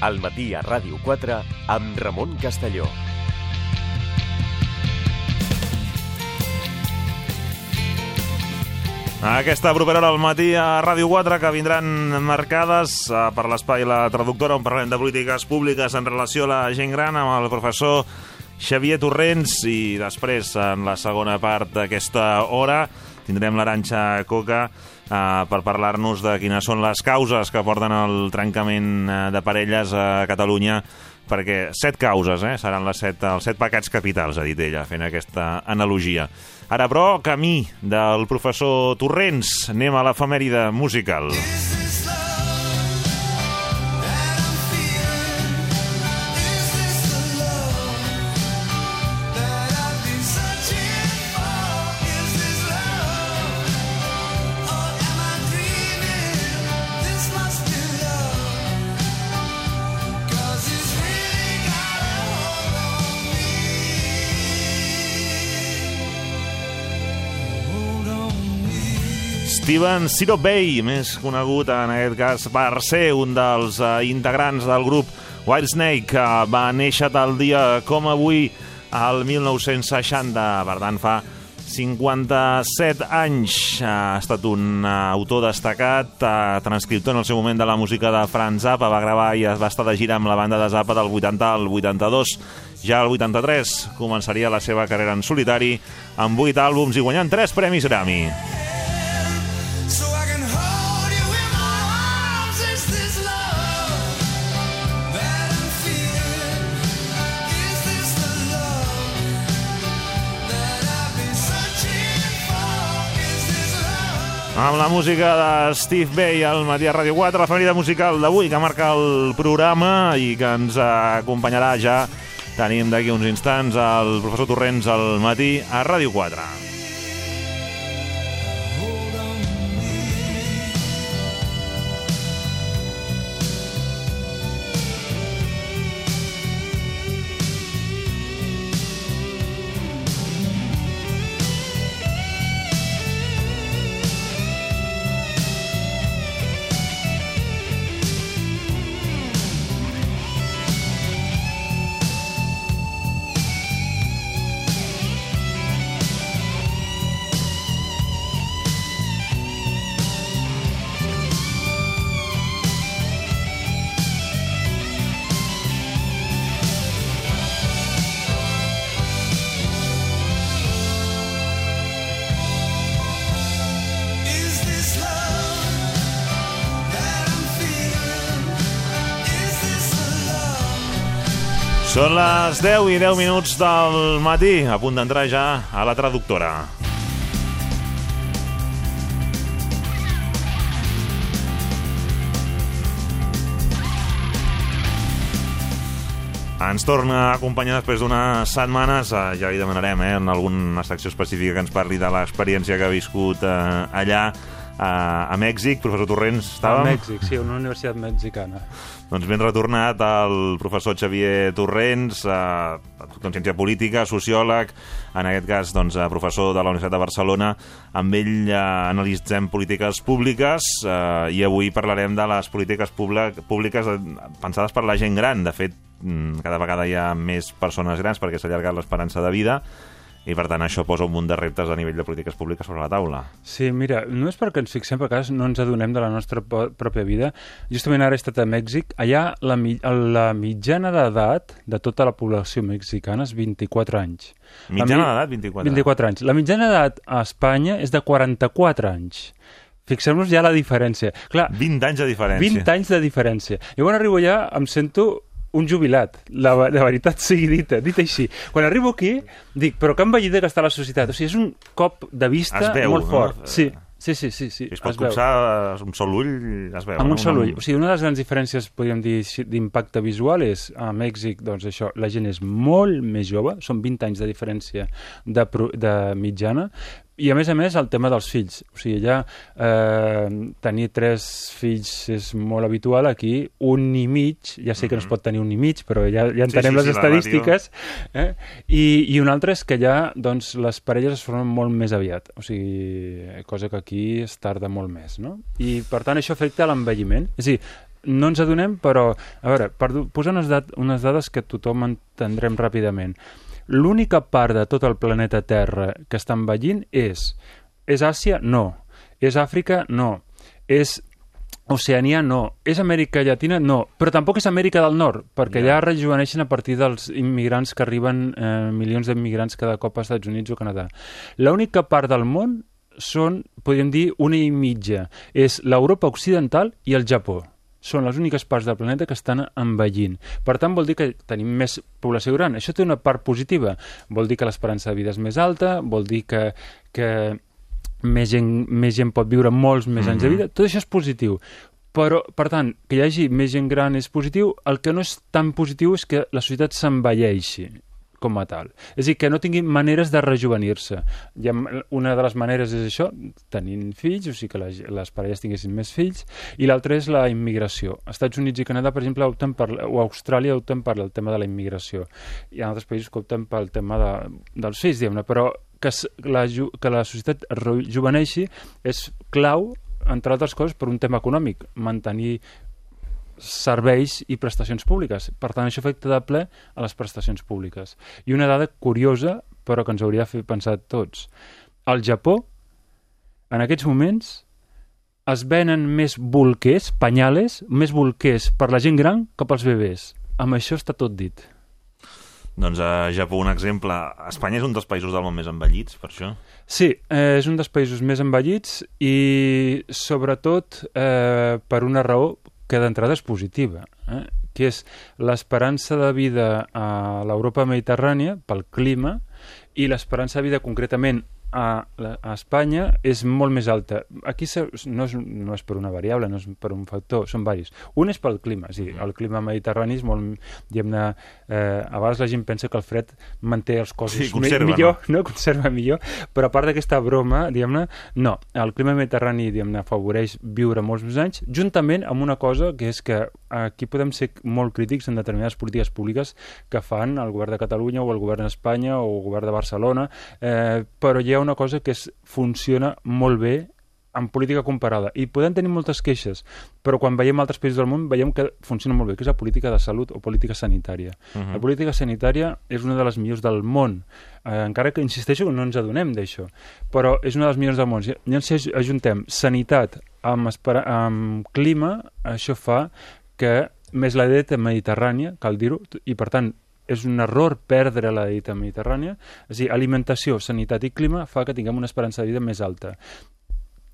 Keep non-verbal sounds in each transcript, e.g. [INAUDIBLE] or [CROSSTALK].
al matí a Ràdio 4 amb Ramon Castelló. Aquesta propera hora al matí a Ràdio 4 que vindran marcades eh, per l'espai La Traductora on parlarem de polítiques públiques en relació a la gent gran amb el professor Xavier Torrents i després en la segona part d'aquesta hora tindrem l'Aranxa Coca eh, per parlar-nos de quines són les causes que porten al trencament eh, de parelles a Catalunya perquè set causes, eh? seran les set, els set pecats capitals, ha dit ella, fent aquesta analogia. Ara, però, camí del professor Torrents, anem a l'efemèride musical. Steven Bay, més conegut en aquest cas per ser un dels uh, integrants del grup Whitesnake, que va néixer tal dia com avui, al 1960, per tant fa 57 anys. Ha estat un uh, autor destacat, uh, transcriptor en el seu moment de la música de Franz Zappa, va gravar i va estar de gira amb la banda de Zappa del 80 al 82. Ja al 83 començaria la seva carrera en solitari amb 8 àlbums i guanyant 3 premis Grammy. Amb la música de Steve Bay al matí a Ràdio 4, la família musical d'avui que marca el programa i que ens acompanyarà ja. Tenim d'aquí uns instants el professor Torrents al matí a Ràdio 4. Les 10 i 10 minuts del matí, a punt d'entrar ja a la traductora. Ens torna a acompanyar després d'unes setmanes, eh, ja li demanarem eh, en alguna secció específica que ens parli de l'experiència que ha viscut eh, allà a, a Mèxic. Professor Torrents, estàvem? A Mèxic, sí, una universitat mexicana. Doncs ben retornat el professor Xavier Torrents, eh, en ciència política, sociòleg, en aquest cas doncs, professor de la Universitat de Barcelona. Amb ell eh, analitzem polítiques públiques eh, i avui parlarem de les polítiques públiques pensades per la gent gran. De fet, mm, cada vegada hi ha més persones grans perquè s'ha allargat l'esperança de vida i per tant això posa un munt de reptes a nivell de polítiques públiques sobre la taula. Sí, mira, no és perquè ens fixem, perquè no ens adonem de la nostra pròpia vida. Justament ara he estat a Mèxic, allà la, la mitjana d'edat de tota la població mexicana és 24 anys. Mitjana d'edat, 24? 24 anys. La mitjana d'edat a Espanya és de 44 anys. Fixem-nos ja la diferència. Clar, 20 anys de diferència. 20 anys de diferència. Jo quan arribo allà em sento un jubilat, la, la veritat sigui dita, dit així. Quan arribo aquí, dic, però que envellida que està la societat. O sigui, és un cop de vista veu, molt fort. No? Sí, sí, sí, sí, sí. es pot es copsar amb un sol ull, es veu. Amb no? un sol ull. O sigui, una de les grans diferències, podríem dir, d'impacte visual és, a Mèxic, doncs això, la gent és molt més jove, són 20 anys de diferència de, de mitjana, i a més a més el tema dels fills, o sigui, ja eh, tenir tres fills és molt habitual, aquí un i mig, ja sé que no es mhm. pot tenir un i mig, però ja, ja entenem sí, sí, les sí, estadístiques, eh? I, i un altre és que ja doncs, les parelles es formen molt més aviat, o sigui, cosa que aquí es tarda molt més, no? I per tant això afecta l'envelliment, és a dir, no ens adonem, però, a veure, per posar unes, dat unes dades que tothom entendrem ràpidament. L'única part de tot el planeta Terra que està envellint és... És Àsia? No. És Àfrica? No. És Oceania no. És Amèrica Llatina? No. Però tampoc és Amèrica del Nord, perquè ja, ja rejuveneixen a partir dels immigrants que arriben, eh, milions d'immigrants cada cop als Estats Units o Canadà. L'única part del món són, podríem dir, una i mitja. És l'Europa occidental i el Japó són les úniques parts del planeta que estan envellint. Per tant, vol dir que tenim més població gran. Això té una part positiva. Vol dir que l'esperança de vida és més alta, vol dir que, que més gent, més gent pot viure molts més mm -hmm. anys de mhm. vida. Tot això és positiu. Però, per tant, que hi hagi més gent gran és positiu. El que no és tan positiu és que la societat s'envelleixi com a tal. És a dir, que no tinguin maneres de rejuvenir-se. Una de les maneres és això, tenint fills, o sigui que les, les parelles tinguessin més fills, i l'altra és la immigració. Estats Units i Canadà, per exemple, opten per, o Austràlia opten per el tema de la immigració. Hi ha altres països que opten pel tema de, dels fills, diguem-ne, però que la, que la societat rejuveneixi és clau entre altres coses, per un tema econòmic, mantenir serveis i prestacions públiques. Per tant, això afecta de ple a les prestacions públiques. I una dada curiosa, però que ens hauria de fer pensar tots. Al Japó, en aquests moments, es venen més bolquers, penyales, més bolquers per la gent gran que pels bebès. Amb això està tot dit. Doncs a Japó, un exemple. Espanya és un dels països del món més envellits, per això? Sí, eh, és un dels països més envellits i sobretot eh, per una raó que d'entrada és positiva, eh? que és l'esperança de vida a l'Europa mediterrània pel clima i l'esperança de vida concretament a, a Espanya és molt més alta. Aquí no és, no és per una variable, no és per un factor, són varis. Un és pel clima, sí, el clima mediterrani és molt, diguem-ne, eh, a vegades la gent pensa que el fred manté els cossos sí, conserva, millor, no? no? Conserva millor, però a part d'aquesta broma, diguem-ne, no, el clima mediterrani, diguem-ne, afavoreix viure molts més anys, juntament amb una cosa que és que aquí podem ser molt crítics en determinades polítiques públiques que fan el govern de Catalunya o el govern d'Espanya o el govern de Barcelona, eh, però hi ha una cosa que és, funciona molt bé en política comparada. I podem tenir moltes queixes, però quan veiem altres països del món veiem que funciona molt bé, que és la política de salut o política sanitària. Uh -huh. La política sanitària és una de les millors del món, eh, encara que insisteixo que no ens adonem d'això, però és una de les millors del món. Llavors, si ajuntem sanitat amb, amb clima, això fa que més la dieta mediterrània, cal dir-ho, i per tant és un error perdre la dieta mediterrània. És a dir, alimentació, sanitat i clima fa que tinguem una esperança de vida més alta.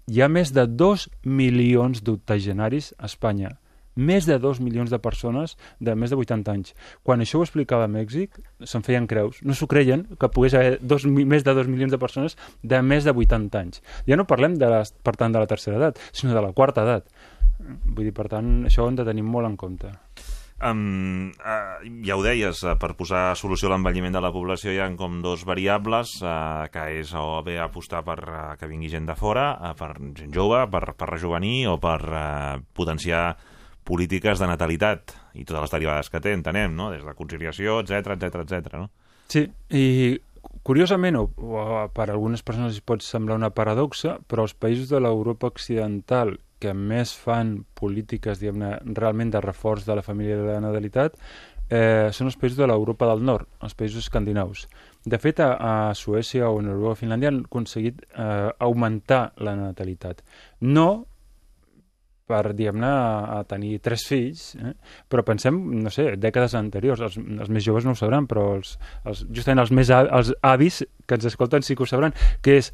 Hi ha més de 2 milions d'octogenaris a Espanya més de 2 milions de persones de més de 80 anys. Quan això ho explicava a Mèxic, se'n feien creus. No s'ho creien que pogués haver dos, més de 2 milions de persones de més de 80 anys. Ja no parlem, de la, per tant, de la tercera edat, sinó de la quarta edat. Vull dir, per tant, això ho hem de tenir molt en compte. Um, uh, ja ho deies, uh, per posar solució a l'envelliment de la població hi ha com dos variables, uh, que és o bé apostar per uh, que vingui gent de fora, uh, per gent jove, per, per rejuvenir o per uh, potenciar polítiques de natalitat i totes les derivades que té, entenem, no? des de conciliació, etc etc etc. no? Sí, i curiosament, o, o per algunes persones pot semblar una paradoxa, però els països de l'Europa occidental que més fan polítiques realment de reforç de la família de la natalitat eh, són els països de l'Europa del Nord, els països escandinaus. De fet, a, a Suècia o Noruega o Finlàndia han aconseguit eh, augmentar la natalitat. No per, diguem-ne, a, a tenir tres fills, eh? però pensem, no sé, dècades anteriors, els, els més joves no ho sabran, però els, els, justament els més avis que ens escolten sí que ho sabran, que és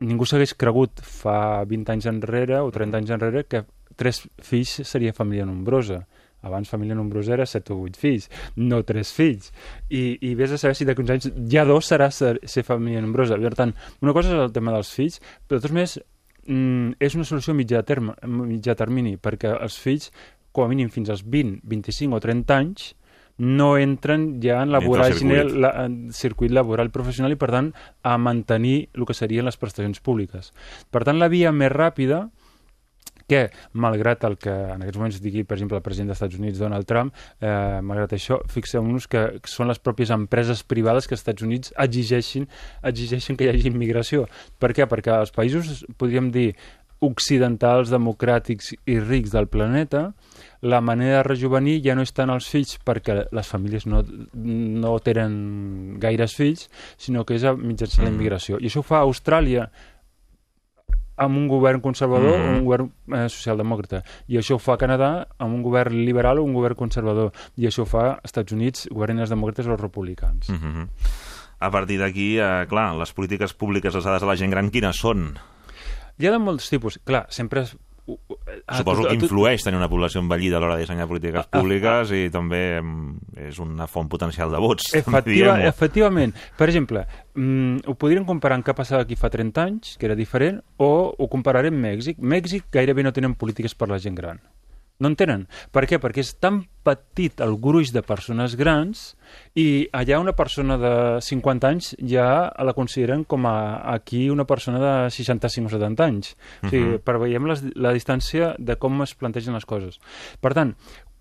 ningú s'hagués cregut fa 20 anys enrere o 30 anys enrere que tres fills seria família nombrosa. Abans família nombrosa era 7 o 8 fills, no 3 fills. I, i vés a saber si d'aquí uns anys ja dos serà ser, ser família nombrosa. Per tant, una cosa és el tema dels fills, però de tots més mm, és una solució mitjà, terme, mitjà termini, perquè els fills, com a mínim fins als 20, 25 o 30 anys, no entren ja en la voràgine, circuit. La, en circuit laboral professional i, per tant, a mantenir el que serien les prestacions públiques. Per tant, la via més ràpida que, malgrat el que en aquests moments digui, per exemple, el president dels Estats Units, Donald Trump, eh, malgrat això, fixem-nos que són les pròpies empreses privades que els Estats Units exigeixin, exigeixin que hi hagi immigració. Per què? Perquè els països, podríem dir, occidentals, democràtics i rics del planeta, la manera de rejuvenir ja no és tant els fills perquè les famílies no, no tenen gaires fills, sinó que és a- mitjançant la Mm. immigració. I això ho fa Austràlia amb un govern conservador Mhm. o un govern eh, socialdemòcrata. I això ho fa Canadà amb un govern liberal o un govern conservador. I això ho fa Estats Units, governen els demòcrates o republicans. Mm -hmm. A partir d'aquí, eh, clar, les polítiques públiques adreçades a la gent gran, quines són? Hi ha de molts tipus. Clar, sempre... És, u- a Suposo tot- que influeix tenir una població envellida a l'hora de dissenyar polítiques públiques i també mm, és una font potencial de vots. [LAUGHS] Efectiva, efectivament. Per exemple, mm, ho podríem comparar amb què passava aquí fa 30 anys, que era diferent, o ho compararem amb Mèxic. Mèxic gairebé no tenen polítiques per la gent gran. No en tenen. Per què? Perquè és tan petit el gruix de persones grans i allà una persona de 50 anys ja la consideren com a aquí una persona de 65 o 70 anys. O sigui, Mhm. per veiem les, la distància de com es plantegen les coses. Per tant,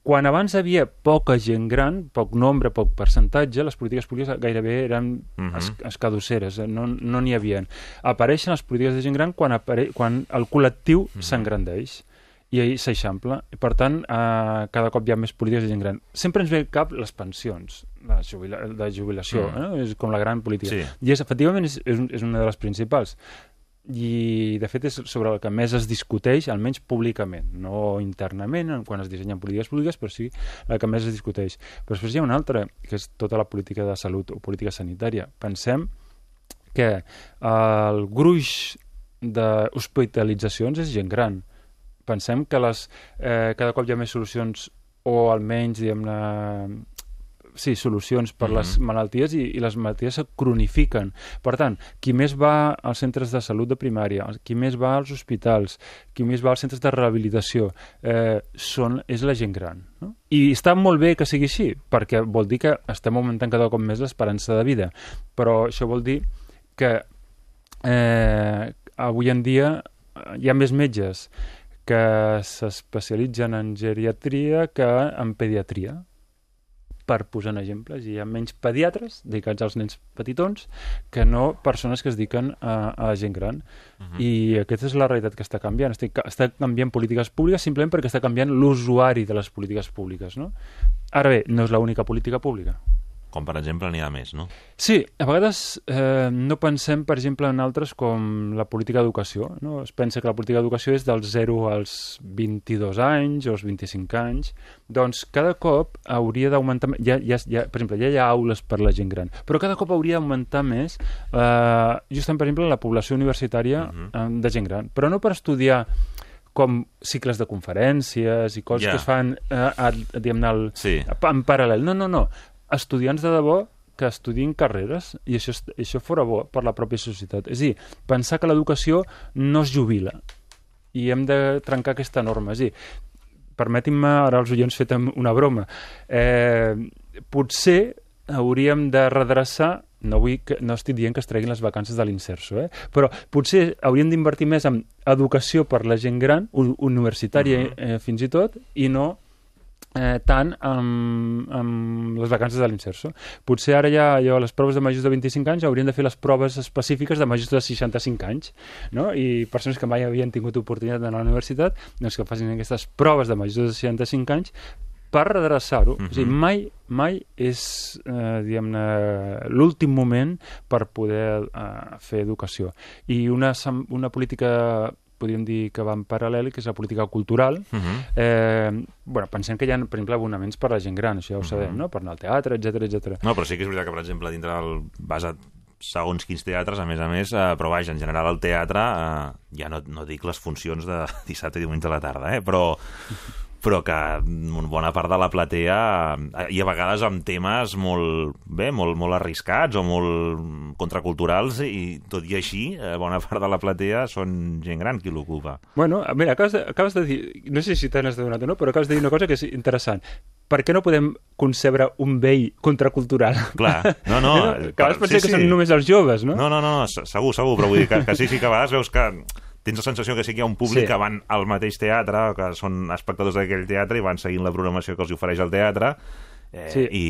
quan abans havia poca gent gran, poc nombre, poc percentatge, les polítiques públiques gairebé eren Mhm. es, escadusseres, eh, no no n'hi havien. Apareixen les polítiques de gent gran quan, quan el col·lectiu Mhm. s'engrandeix i ahir s'eixampla. I, Per tant, eh, cada cop hi ha més polítiques de gent gran. Sempre ens ve al cap les pensions de, jubila de jubilació, Mm. eh? és com la gran política. Sí. I és, efectivament és, és, és una de les principals i de fet és sobre el que més es discuteix, almenys públicament, no internament en- quan es dissenyen polítiques públiques, però sí la que més es discuteix. Però després hi ha una altra, que és tota la política de salut o política sanitària. Pensem que el gruix d'hospitalitzacions és gent gran. Pensem que les, eh, cada cop hi ha més solucions o almenys, diguem-ne, sí, solucions per Mhm. les malalties i, i les malalties se cronifiquen. Per tant, qui més va als centres de salut de primària, qui més va als hospitals, qui més va als centres de rehabilitació, eh, són, és la gent gran. No? I està molt bé que sigui així, perquè vol dir que estem augmentant cada cop més l'esperança de vida. Però això vol dir que eh, avui en dia hi ha més metges que s'especialitzen en geriatria que en pediatria per posar exemples, hi ha menys pediatres dedicats als nens petitons que no persones que es dediquen a, a la gent gran. Mhm. I aquesta és la realitat que està canviant. Està, està canviant polítiques públiques simplement perquè està canviant l'usuari de les polítiques públiques. No? Ara bé, no és l'única política pública. Com, per exemple, n'hi ha més, no? Sí, a vegades eh, no pensem, per exemple, en altres com la política d'educació. No? Es pensa que la política d'educació és dels 0 als 22 anys o als 25 anys. Doncs cada cop hauria d'augmentar... Ja, ja, ja, per exemple, ja hi ha aules per la gent gran, però cada cop hauria d'augmentar més eh, justament, per exemple, la població universitària Mhm. eh, de gent gran. Però no per estudiar com cicles de conferències i coses Ja. que es fan eh, a, diguem-ne, al, Sí. en paral·lel. No, no, no. Estudiants de debò que estudien carreres i això, això fora bo per la pròpia societat. És a dir, pensar que l'educació no es jubila i hem de trencar aquesta norma. És a dir, permetin-me ara els oients fer una broma. Eh, potser hauríem de redreçar no, vull que, no estic dient que es treguin les vacances de l'Inserso, eh? però potser hauríem d'invertir més en educació per la gent gran, u- universitària Mhm. eh, fins i tot, i no eh, tant amb, amb les vacances de l'Inserso. Potser ara ja allò, les proves de majors de 25 anys haurien de fer les proves específiques de majors de 65 anys, no? i persones que mai havien tingut oportunitat d'anar a la universitat, doncs que facin aquestes proves de majors de 65 anys per redreçar-ho. Mhm. O sigui, mai, mai és, eh, diguem-ne, l'últim moment per poder eh, fer educació. I una, una política podríem dir que va en paral·lel, que és la política cultural. Uh -huh. Eh, bueno, pensem que hi ha, per exemple, abonaments per la gent gran, això ja ho Mhm. sabem, no? Per anar al teatre, etc etc. No, però sí que és veritat que, per exemple, dintre del... vas a segons quins teatres, a més a més, eh, però vaja, en general el teatre, eh, ja no, no dic les funcions de [LAUGHS] dissabte i diumenge a la tarda, eh, però, però que una bona part de la platea eh, i a vegades amb temes molt, bé, molt, molt arriscats o molt contraculturals i tot i així, eh, bona [LAUGHS] part de la platea són gent gran qui l'ocupa. Bueno, mira, acabes de, acabes de dir, no sé si te n'has adonat o no, però acabes de dir una cosa que és interessant. Per què no podem concebre un vell contracultural? Clar, [LAUGHS] no, no. que a vegades sí, que sí. són només els joves, no? No, no, no, se- segur, segur, però vull dir que, que sí, sí que a vegades veus que tens la sensació que sí que hi ha un públic Sí. que van al mateix teatre, que són espectadors d'aquell teatre i van seguint la programació que els ofereix el teatre, Eh, Sí. I,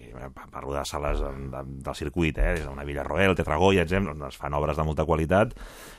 i eh, parlo de sales de, de, del circuit, eh, des d'una Villarroel, Tetragoya, etc., on es fan obres de molta qualitat,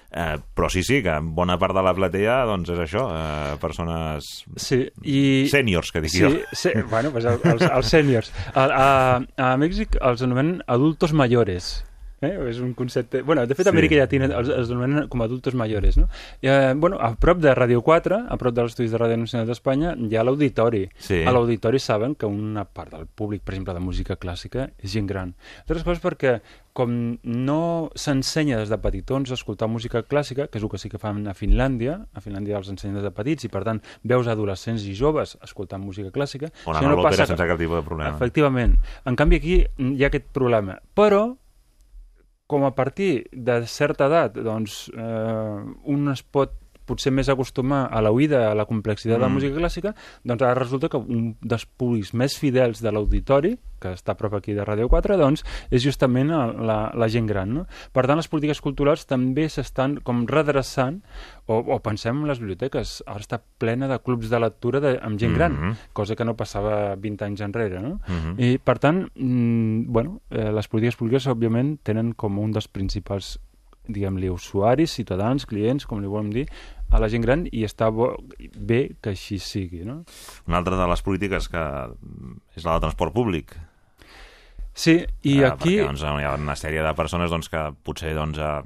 eh, però sí, sí, que bona part de la platea doncs és això, eh, persones Sí, i... sèniors, que dic Sí, jo. sí, bueno, pues el- els, els sèniors. A, a, a Mèxic els anomenen adultos mayores. Eh? És un concepte... Bueno, de fet, a Sí. Amèrica Llatina els, els anomenen com adultos mayores, no? I, eh, bueno, a prop de Ràdio 4, a prop dels estudis de Ràdio Nacional d'Espanya, hi ha l'auditori. Sí. A l'auditori saben que una part del públic, per exemple, de música clàssica, és gent gran. Altres coses perquè, com no s'ensenya des de petitons a escoltar música clàssica, que és el que sí que fan a Finlàndia, a Finlàndia els ensenyen des de petits, i per tant veus adolescents i joves escoltant música clàssica, On a l'òpera passa- sense cap tipus de problema. Efectivament. En canvi, aquí hi ha aquest problema. Però, com a partir de certa edat, doncs, eh, un es pot potser més acostumar a l'oïda, a la complexitat de la Mm. música clàssica, doncs ara resulta que un dels públics més fidels de l'auditori, que està a prop aquí de Ràdio 4, doncs és justament la, la gent gran. No? Per tant, les polítiques culturals també s'estan com redreçant, o, o pensem en les biblioteques, ara està plena de clubs de lectura de, amb gent gran, Mhm. cosa que no passava 20 anys enrere, no? Mhm. I, per tant, mm, bueno, eh, les polítiques públiques, òbviament, tenen com un dels principals diguem-li, usuaris, ciutadans, clients, com li volem dir, a la gent gran i està bo, bé que així sigui, no? Una altra de les polítiques que mm, és la del transport públic. Sí, i Eh, aquí... Perquè doncs, hi ha una sèrie de persones doncs, que potser doncs, eh,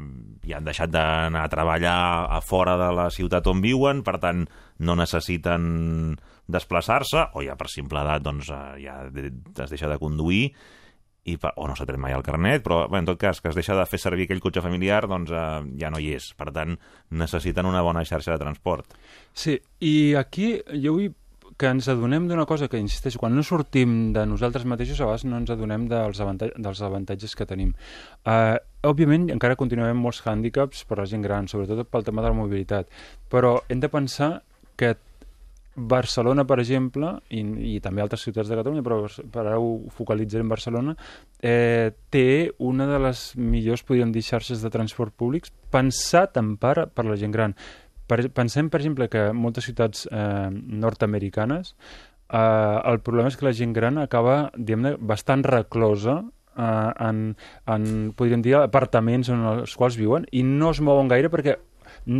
ja han deixat d'anar a treballar a fora de la ciutat on viuen, per tant no necessiten desplaçar-se, o ja per simple edat doncs, eh, ja es deixa de conduir, i per, o no s'ha tret mai el carnet, però bé, en tot cas que es deixa de fer servir aquell cotxe familiar doncs eh, ja no hi és. Per tant, necessiten una bona xarxa de transport. Sí, i aquí jo vull que ens adonem d'una cosa que, insisteixo, quan no sortim de nosaltres mateixos, a vegades no ens adonem dels, avantatges, dels avantatges que tenim. Uh, òbviament, encara continuem molts hàndicaps per a la gent gran, sobretot pel tema de la mobilitat, però hem de pensar que Barcelona, per exemple, i, i també altres ciutats de Catalunya, però per ara ho focalitzarem en Barcelona, eh, té una de les millors, podríem dir, xarxes de transport públics pensat en part per la gent gran. Per, pensem, per exemple, que moltes ciutats eh, nord-americanes eh, el problema és que la gent gran acaba, diguem-ne, bastant reclosa eh, en, en, podríem dir, apartaments en els quals viuen i no es mouen gaire perquè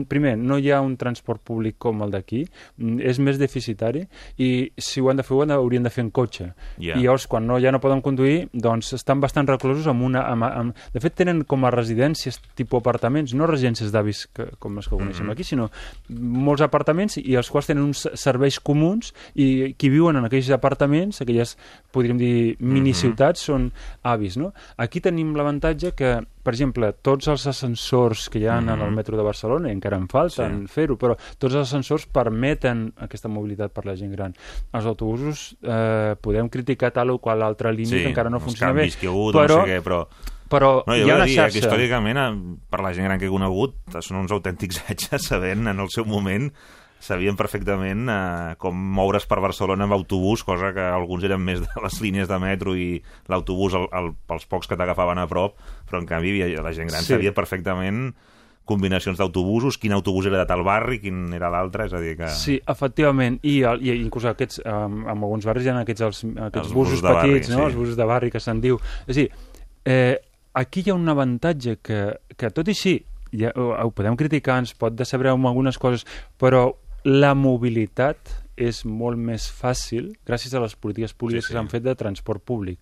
primer, no hi ha un transport públic com el d'aquí, mm, és més deficitari i si ho han de fer, ho han de, haurien de fer en cotxe. Ja. I llavors, quan no, ja no poden conduir, doncs estan bastant reclosos amb una... Amb, amb, de fet, tenen com a residències tipus apartaments, no residències d'avis com les que coneixem Mhm. aquí, sinó molts apartaments i els quals tenen uns serveis comuns i qui viuen en aquells apartaments, aquelles, podríem dir, miniciutats, són avis, no? Aquí tenim l'avantatge que, per exemple, tots els ascensors que hi ha en el Mhm. metro de Barcelona, i encara en falten Sí. fer-ho, però tots els ascensors permeten aquesta mobilitat per la gent gran. Els autobusos eh, podem criticar tal o qual altra línia que encara no funciona bé, que hagut, però, no sé què, però... però No, hi ha una dir eh, que xarxa. històricament, eh, per la gent gran que he conegut, són uns autèntics [LAUGHS] etxes, sabent en el seu moment sabien perfectament eh, com moure's per Barcelona amb autobús, cosa que alguns eren més de les línies de metro i l'autobús el, el, pels pocs que t'agafaven a prop, però en canvi la gent gran Sí. sabia perfectament combinacions d'autobusos, quin autobús era de tal barri, quin era l'altre, és a dir que... Sí, efectivament, i, i inclús aquests, um, en alguns barris hi ha aquests, els, aquests Els busos, busos de barri, petits, no? sí. els busos de barri que se'n diu. És a dir, eh, aquí hi ha un avantatge que, que tot i així, ja, ho podem criticar, ens pot decebre amb algunes coses, però la mobilitat és molt més fàcil gràcies a les polítiques públiques Sí, sí. que s'han fet de transport públic.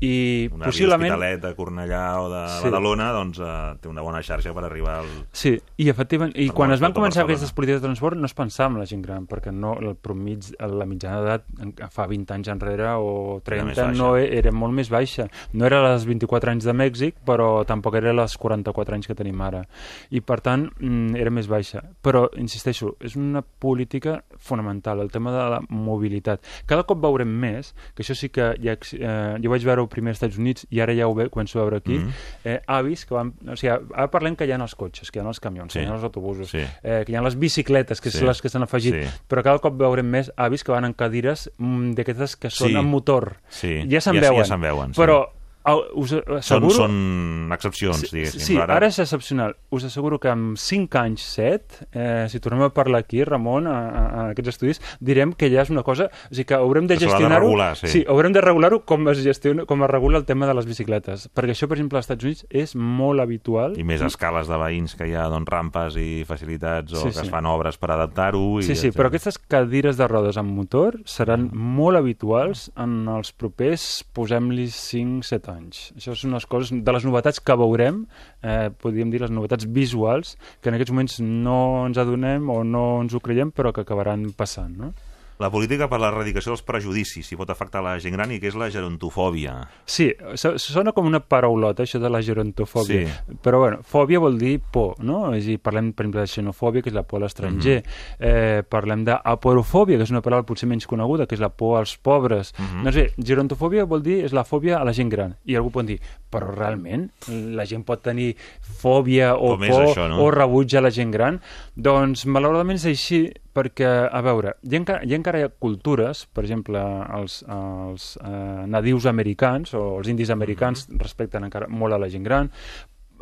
I Una possiblement... Hospitalet de Cornellà o de Sí. Badalona, doncs eh, té una bona xarxa per arribar al... Sí, i efectivament, i quan es van començar aquestes polítiques de transport no es pensava en la gent gran, perquè no, el promig, la mitjana d'edat fa 20 anys enrere o Era més 30 baixa. no e- era molt més baixa. No era les 24 anys de Mèxic, però tampoc era les 44 anys que tenim ara. I per tant, mm, era més baixa. Però, insisteixo, és una política fonamental, el tema de la mobilitat. Cada cop veurem més, que això sí que ja, eh, jo vaig veure-ho primer als Estats Units i ara ja ho ve, començo a veure aquí, Mhm. eh, avis que van... O sigui, ara parlem que hi ha els cotxes, que hi ha els camions, Sí. que hi ha els autobusos, Sí. eh, que hi ha les bicicletes, que Sí. són les que s'han afegit, Sí. però cada cop veurem més avis que van en cadires mm, d'aquestes que són Sí. amb motor. Sí, Ja se'n ja- veuen. ja veuen, sí. Però Ah, us Són, asseguro... són excepcions, Sí, diguéssim. sí, ara... ara és excepcional. Us asseguro que en 5 anys, 7, eh, si tornem a parlar aquí, Ramon, a, a, a aquests estudis, direm que ja és una cosa... O sigui, que haurem de gestionar-ho... sí. sí, haurem de regular-ho com es gestiona, com es regula el tema de les bicicletes. Perquè això, per exemple, als Estats Units és molt habitual. I més escales de veïns que hi ha doncs, rampes i facilitats o Sí, que sí. es fan obres per adaptar-ho. i Sí, sí, etcètera. però aquestes cadires de rodes amb motor seran Mm. molt habituals en els propers, posem-li 5-7 anys. Això són unes coses, de les novetats que veurem, eh, podríem dir les novetats visuals, que en aquests moments no ens adonem o no ens ho creiem, però que acabaran passant, no? La política per l'erradicació dels prejudicis, si pot afectar la gent gran, i què és la gerontofòbia. Sí, so- sona com una paraulota, això de la gerontofòbia. Sí. Però, bueno, fòbia vol dir por, no? És a dir, parlem, per exemple, de xenofòbia, que és la por a l'estranger. Mhm. eh, parlem d'aporofòbia, que és una paraula potser menys coneguda, que és la por als pobres. Mhm. Doncs bé, gerontofòbia vol dir, és la fòbia a la gent gran. I algú pot dir, però realment la gent pot tenir fòbia o Com por això, no? o rebuig a la gent gran? Doncs, malauradament és així, perquè, a veure, hi ha, encara, hi ha encara hi ha cultures, per exemple, els, els eh, nadius americans o els indis americans Mhm. respecten encara molt a la gent gran,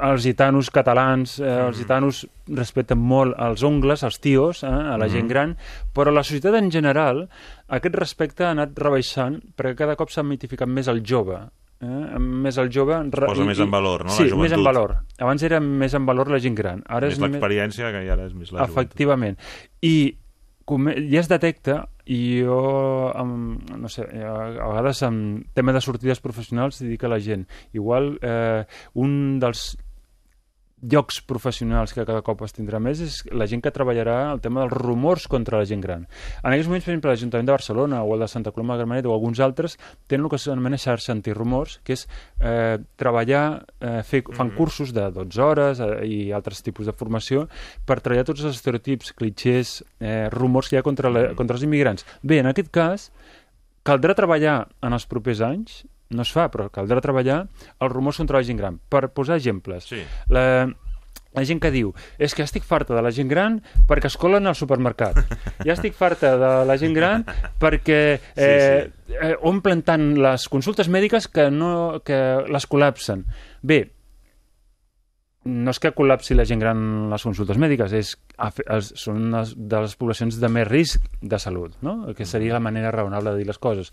els gitanos catalans, eh, Mhm. els gitanos respecten molt als ongles, als tios, eh, a la gent Mhm. gran, però la societat en general, aquest respecte ha anat rebaixant perquè cada cop s'ha mitificat més el jove. Eh? Més el jove... re- Posa i- més en valor, no, la Sí, més en valor. Abans era més en valor la gent gran. Ara Més és l'experiència, que ara és més la joventut. Efectivament. I ja es detecta, i jo, amb, no sé, a, a vegades en tema de sortides professionals dic a la gent, igual eh, un dels llocs professionals que cada cop es tindrà més és la gent que treballarà el tema dels rumors contra la gent gran. En aquests moments, per exemple, l'Ajuntament de Barcelona o el de Santa Coloma de Gramenet o alguns altres tenen el que s'anomena xarxa antirumors, que és eh, treballar, eh, fer, fan Mhm. cursos de 12 hores eh, i altres tipus de formació per treballar tots els estereotips, clichés, eh, rumors que hi ha contra, la, Mhm. contra els immigrants. Bé, en aquest cas, caldrà treballar en els propers anys, no es fa, però caldrà treballar els rumors contra la gent gran. Per posar exemples, Sí. la, la gent que diu és que estic farta de la gent gran perquè es colen al supermercat. [LAUGHS] Ja estic farta de la gent gran perquè eh, eh, omplen tant les consultes mèdiques que, no, que les col·lapsen. Bé, no és que col·lapsi la gent gran les consultes mèdiques, és, és, són unes de les poblacions de més risc de salut, no? que seria la manera raonable de dir les coses.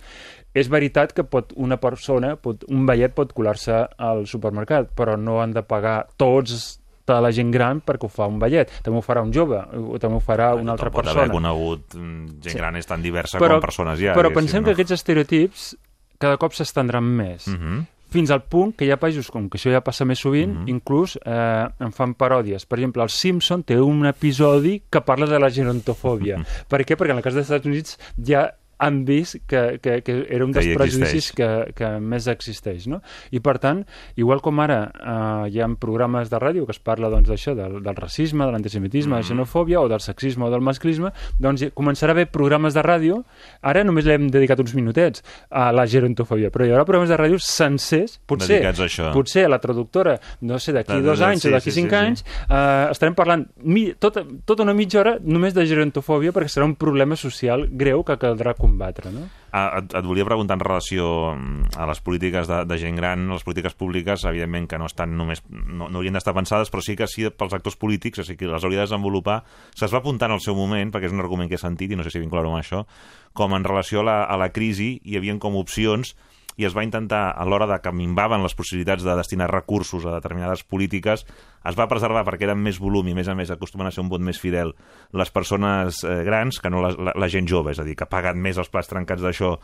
És veritat que pot una persona, pot, un vellet pot colar-se al supermercat, però no han de pagar tots de la gent gran perquè ho fa un vellet. També ho farà un jove, o també ho farà una altra pot persona. haver conegut mm, gent Sí. gran és tan diversa Però- com persones ja. Però pensem no? que aquests estereotips cada cop s'estendran més. Mhm. Fins al punt que hi ha països, com que això ja passa més sovint, Mhm. inclús eh, en fan paròdies. Per exemple, el Simpson té un episodi que parla de la gerontofòbia. per què? Perquè en el cas dels Estats Units ja han vist que, que, que era un Que dels prejudicis que, que més existeix. No? I per tant, igual com ara eh, hi ha programes de ràdio que es parla doncs, d'això, del, del racisme, de l'antisemitisme, de la Mhm. xenofòbia o del sexisme o del masclisme, doncs començarà a haver programes de ràdio, ara només l'hem dedicat uns minutets a la gerontofòbia, però hi haurà programes de ràdio sencers, potser, Dedicats a això. potser la traductora, no sé, d'aquí dos anys sí, o d'aquí sí, cinc sí, sí. anys, eh, estarem parlant mi, tota, tota una mitja hora només de gerontofòbia perquè serà un problema social greu que caldrà combatre, no? Ah, et, et volia preguntar en relació mm, a les polítiques de, de gent gran, les polítiques públiques, evidentment que no estan només, no, no haurien d'estar pensades, però sí que sí pels actors polítics, o sigui que les hauria de desenvolupar. Se'ls va apuntar en el seu moment, perquè és un argument que he sentit, i no sé si vincular-ho amb això, com en relació a la, a la crisi hi havia com opcions i es va intentar, a l'hora de que minvaven les possibilitats de destinar recursos a determinades polítiques, es va preservar perquè eren més volum i, a més a més, acostumen a ser un vot més fidel les persones eh, grans que no la, la, la gent jove, és a dir, que pagat més els plats trencats d'això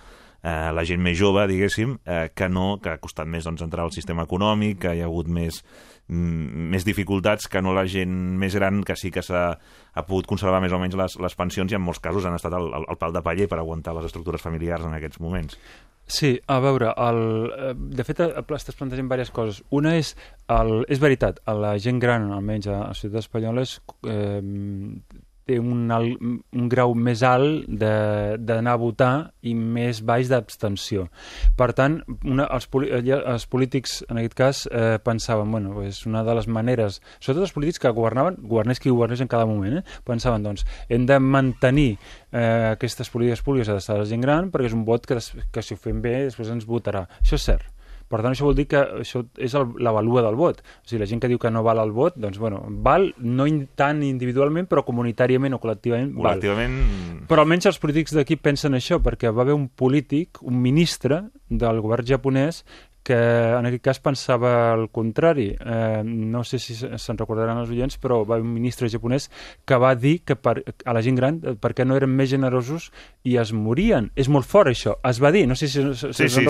eh, la gent més jove, diguéssim, eh, que no, que ha costat més doncs, entrar al sistema econòmic, que hi ha hagut més, mm, més dificultats que no la gent més gran, que sí que s'ha ha pogut conservar més o menys les, les pensions i en molts casos han estat el, el, el pal de paller per aguantar les estructures familiars en aquests moments. Sí, a veure, el, eh, de fet eh, estàs plantejant diverses coses. Una és, el, és veritat, a la gent gran, almenys a la ciutat espanyola, és, eh, té un, un grau més alt d'anar a votar i més baix d'abstenció. Per tant, una, els, eh, els polítics, en aquest cas, eh, pensaven, bueno, és una de les maneres, sobretot els polítics que governaven, governés qui governés en cada moment, eh, pensaven, doncs, hem de mantenir eh, aquestes polítiques públiques a la gent gran perquè és un vot que, que si ho fem bé després ens votarà. Això és cert. Per tant, això vol dir que això és el, la valua del vot. O sigui, la gent que diu que no val el vot, doncs, bueno, val no in, tant individualment, però comunitàriament o col·lectivament, val. Col·lectivament... Però almenys els polítics d'aquí pensen això, perquè va haver un polític, un ministre del govern japonès, que en aquest cas pensava el contrari. Eh, no sé si se- se'n recordaran els oients, però va un ministre japonès que va dir que per, a la gent gran eh, perquè no eren més generosos i es morien. És molt fort, això. Es va dir, no sé si, si, Sí, us en sí, sí,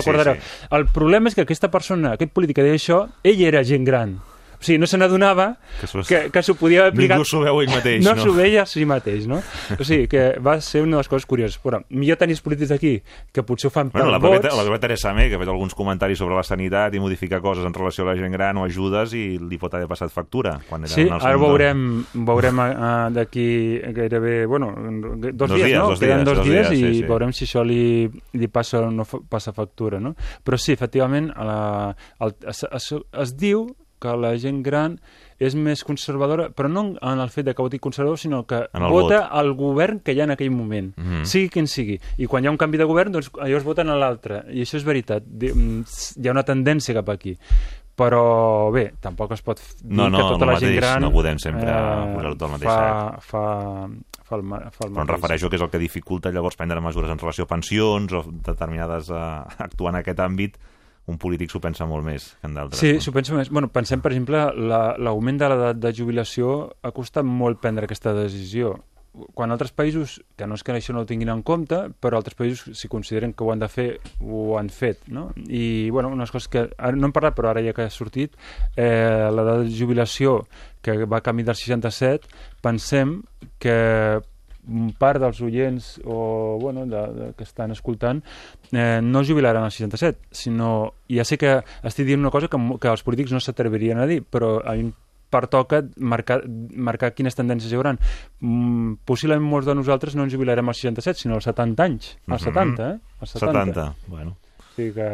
El problema és que aquesta persona, aquest polític que deia això, ell era gent gran. O sigui, no se n'adonava Que s'ho- que, s'ho podia aplicar... Ningú s'ho veu ell mateix, no? no? s'ho veia a si mateix, no? O sigui, que va ser una de les coses curioses. Però millor tenir els polítics d'aquí, que potser ho fan per Bueno, la, vots... propia, la propia Teresa May, que ha fet alguns comentaris sobre la sanitat i modificar coses en relació a la gent gran o ajudes i li pot haver passat factura. Quan era Sí, ara veurem, veurem uh, d'aquí gairebé, bueno, dos, Dos dies, dies, no? dos Queden dies, dos, dos dies, dies, i sí, sí. veurem si això li, li passa o no fa, passa factura, no? Però sí, efectivament, la, el, es, es, es diu que la gent gran és més conservadora, però no en el fet de que voti conservador, sinó que el vota vot. al govern que hi ha en aquell moment, Mhm. sigui quin sigui. I quan hi ha un canvi de govern, doncs llavors voten a l'altre. I això és veritat. Mm, Hi ha una tendència cap aquí. Però bé, tampoc es pot dir No, no, que tota el la gent mateix, gran eh, no podem sempre posar tot al mateix fa, sac. fa, fa el, fa el Però em refereixo que és el que dificulta llavors prendre mesures en relació a pensions o determinades uh, [LAUGHS] actuar en aquest àmbit un polític s'ho pensa molt més que en d'altres. Sí, no? s'ho penso més. Bueno, pensem, per exemple, la- l'augment de l'edat de jubilació ha costat molt prendre aquesta decisió. Quan altres països, que no és que això no ho tinguin en compte, però altres països, si consideren que ho han de fer, ho han fet, no? I, bueno, unes coses que... Ara no hem parlat, però ara ja que ha sortit, eh, l'edat de jubilació, que va camí del 67, pensem que part dels oients o, bueno, de, de, que estan escoltant eh, no es jubilaran al 67, sinó... Ja sé que estic dient una cosa que, que els polítics no s'atrevirien a dir, però a mi pertoca marcar, marcar quines tendències hi haurà. Mm, possiblement molts de nosaltres no ens jubilarem als 67, sinó als 70 anys. Als Mhm. 70, eh? Als 70. 70, bueno. O sigui que...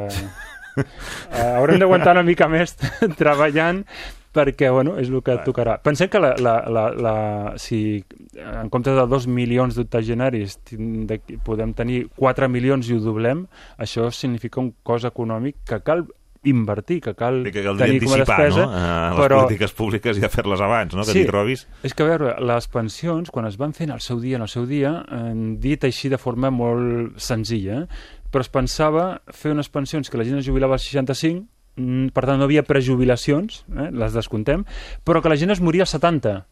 eh, haurem d'aguantar una mica més [LAUGHS] treballant perquè, bueno, és el que Bueno. tocarà. Pensem que la, la, la, la, si en comptes de 2 milions d'octogenaris podem tenir 4 milions i ho doblem, això significa un cost econòmic que cal invertir, que cal que tenir com a despesa, no? Uh, les però- polítiques públiques i a fer-les abans, no? Que Sí. t'hi trobis... És que, a veure, les pensions, quan es van fent al seu dia, en el seu dia, han dit així de forma molt senzilla, eh? però es pensava fer unes pensions que la gent es jubilava als 65, mm, per tant no havia prejubilacions, eh? les descontem, però que la gent es moria als 70.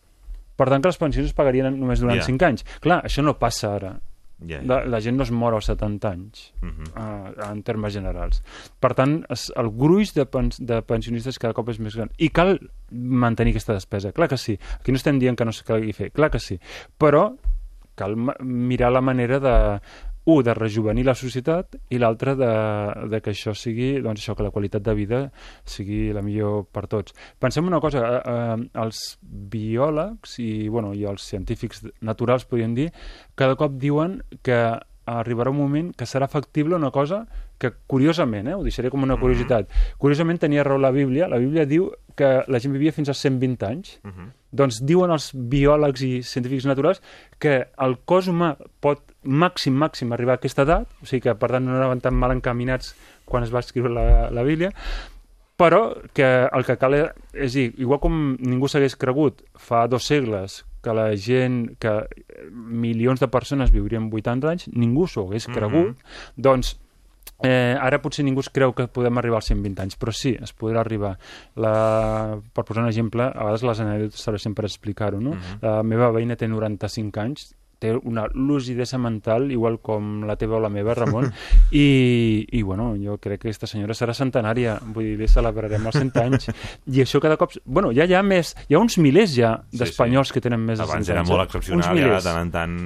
Per tant, que les pensions es pagarien només durant Ja. 5 anys. Clar, això no passa ara. Ja, ja. La, la gent no es mor als 70 anys, Mhm. uh, en termes generals. Per tant, es, el gruix de, pens, de pensionistes cada cop és més gran. I cal mantenir aquesta despesa, clar que sí. Aquí no estem dient que no se calgui fer, clar que sí. Però cal mirar la manera de un, de rejuvenir la societat i l'altre de, de que això sigui, doncs això, que la qualitat de vida sigui la millor per tots. Pensem una cosa, eh, eh, els biòlegs i, bueno, i els científics naturals, podríem dir, cada cop diuen que arribarà un moment que serà factible una cosa que, curiosament, eh, ho deixaré com una curiositat, curiosament tenia raó la Bíblia, la Bíblia diu que la gent vivia fins als 120 anys, Mhm. doncs diuen els biòlegs i científics naturals que el cos humà pot màxim, màxim arribar a aquesta edat, o sigui que per tant no anaven tan mal encaminats quan es va escriure la, la Bíblia, però que el que cal és, és dir, igual com ningú s'hagués cregut fa dos segles que la gent, que milions de persones viurien 80 anys, ningú s'ho hagués Mhm. cregut, doncs Eh, ara potser ningú es creu que podem arribar als 120 anys, però sí, es podrà arribar. La, per posar un exemple, a vegades les anècdotes serveixen per explicar-ho, no? Mhm. La meva veïna té 95 anys, té una lucidesa mental igual com la teva o la meva, Ramon, [LAUGHS] i, i bueno, jo crec que aquesta senyora serà centenària, vull dir, li celebrarem els 100 anys, i això cada cop... Bueno, ja hi ha més, hi ha uns milers ja Sí, d'espanyols que tenen més de 100 Abans anys. era molt eh? excepcional, milers. de tant en tant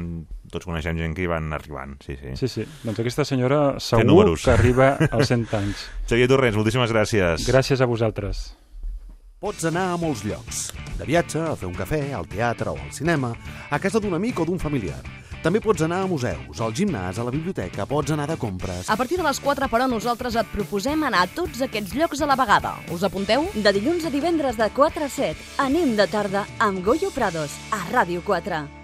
tots coneixem gent que hi van arribant. Sí, sí. Sí, sí. Doncs aquesta senyora segur que arriba [LAUGHS] als 100 anys. Xavier Torrents, moltíssimes gràcies. Gràcies a vosaltres. Pots anar a molts llocs. De viatge, a fer un cafè, al teatre o al cinema, a casa d'un amic o d'un familiar. També pots anar a museus, al gimnàs, a la biblioteca, pots anar de compres... A partir de les 4, però, nosaltres et proposem anar a tots aquests llocs a la vegada. Us apunteu? De dilluns a divendres de 4 a 7. Anem de tarda amb Goyo Prados, a Ràdio 4.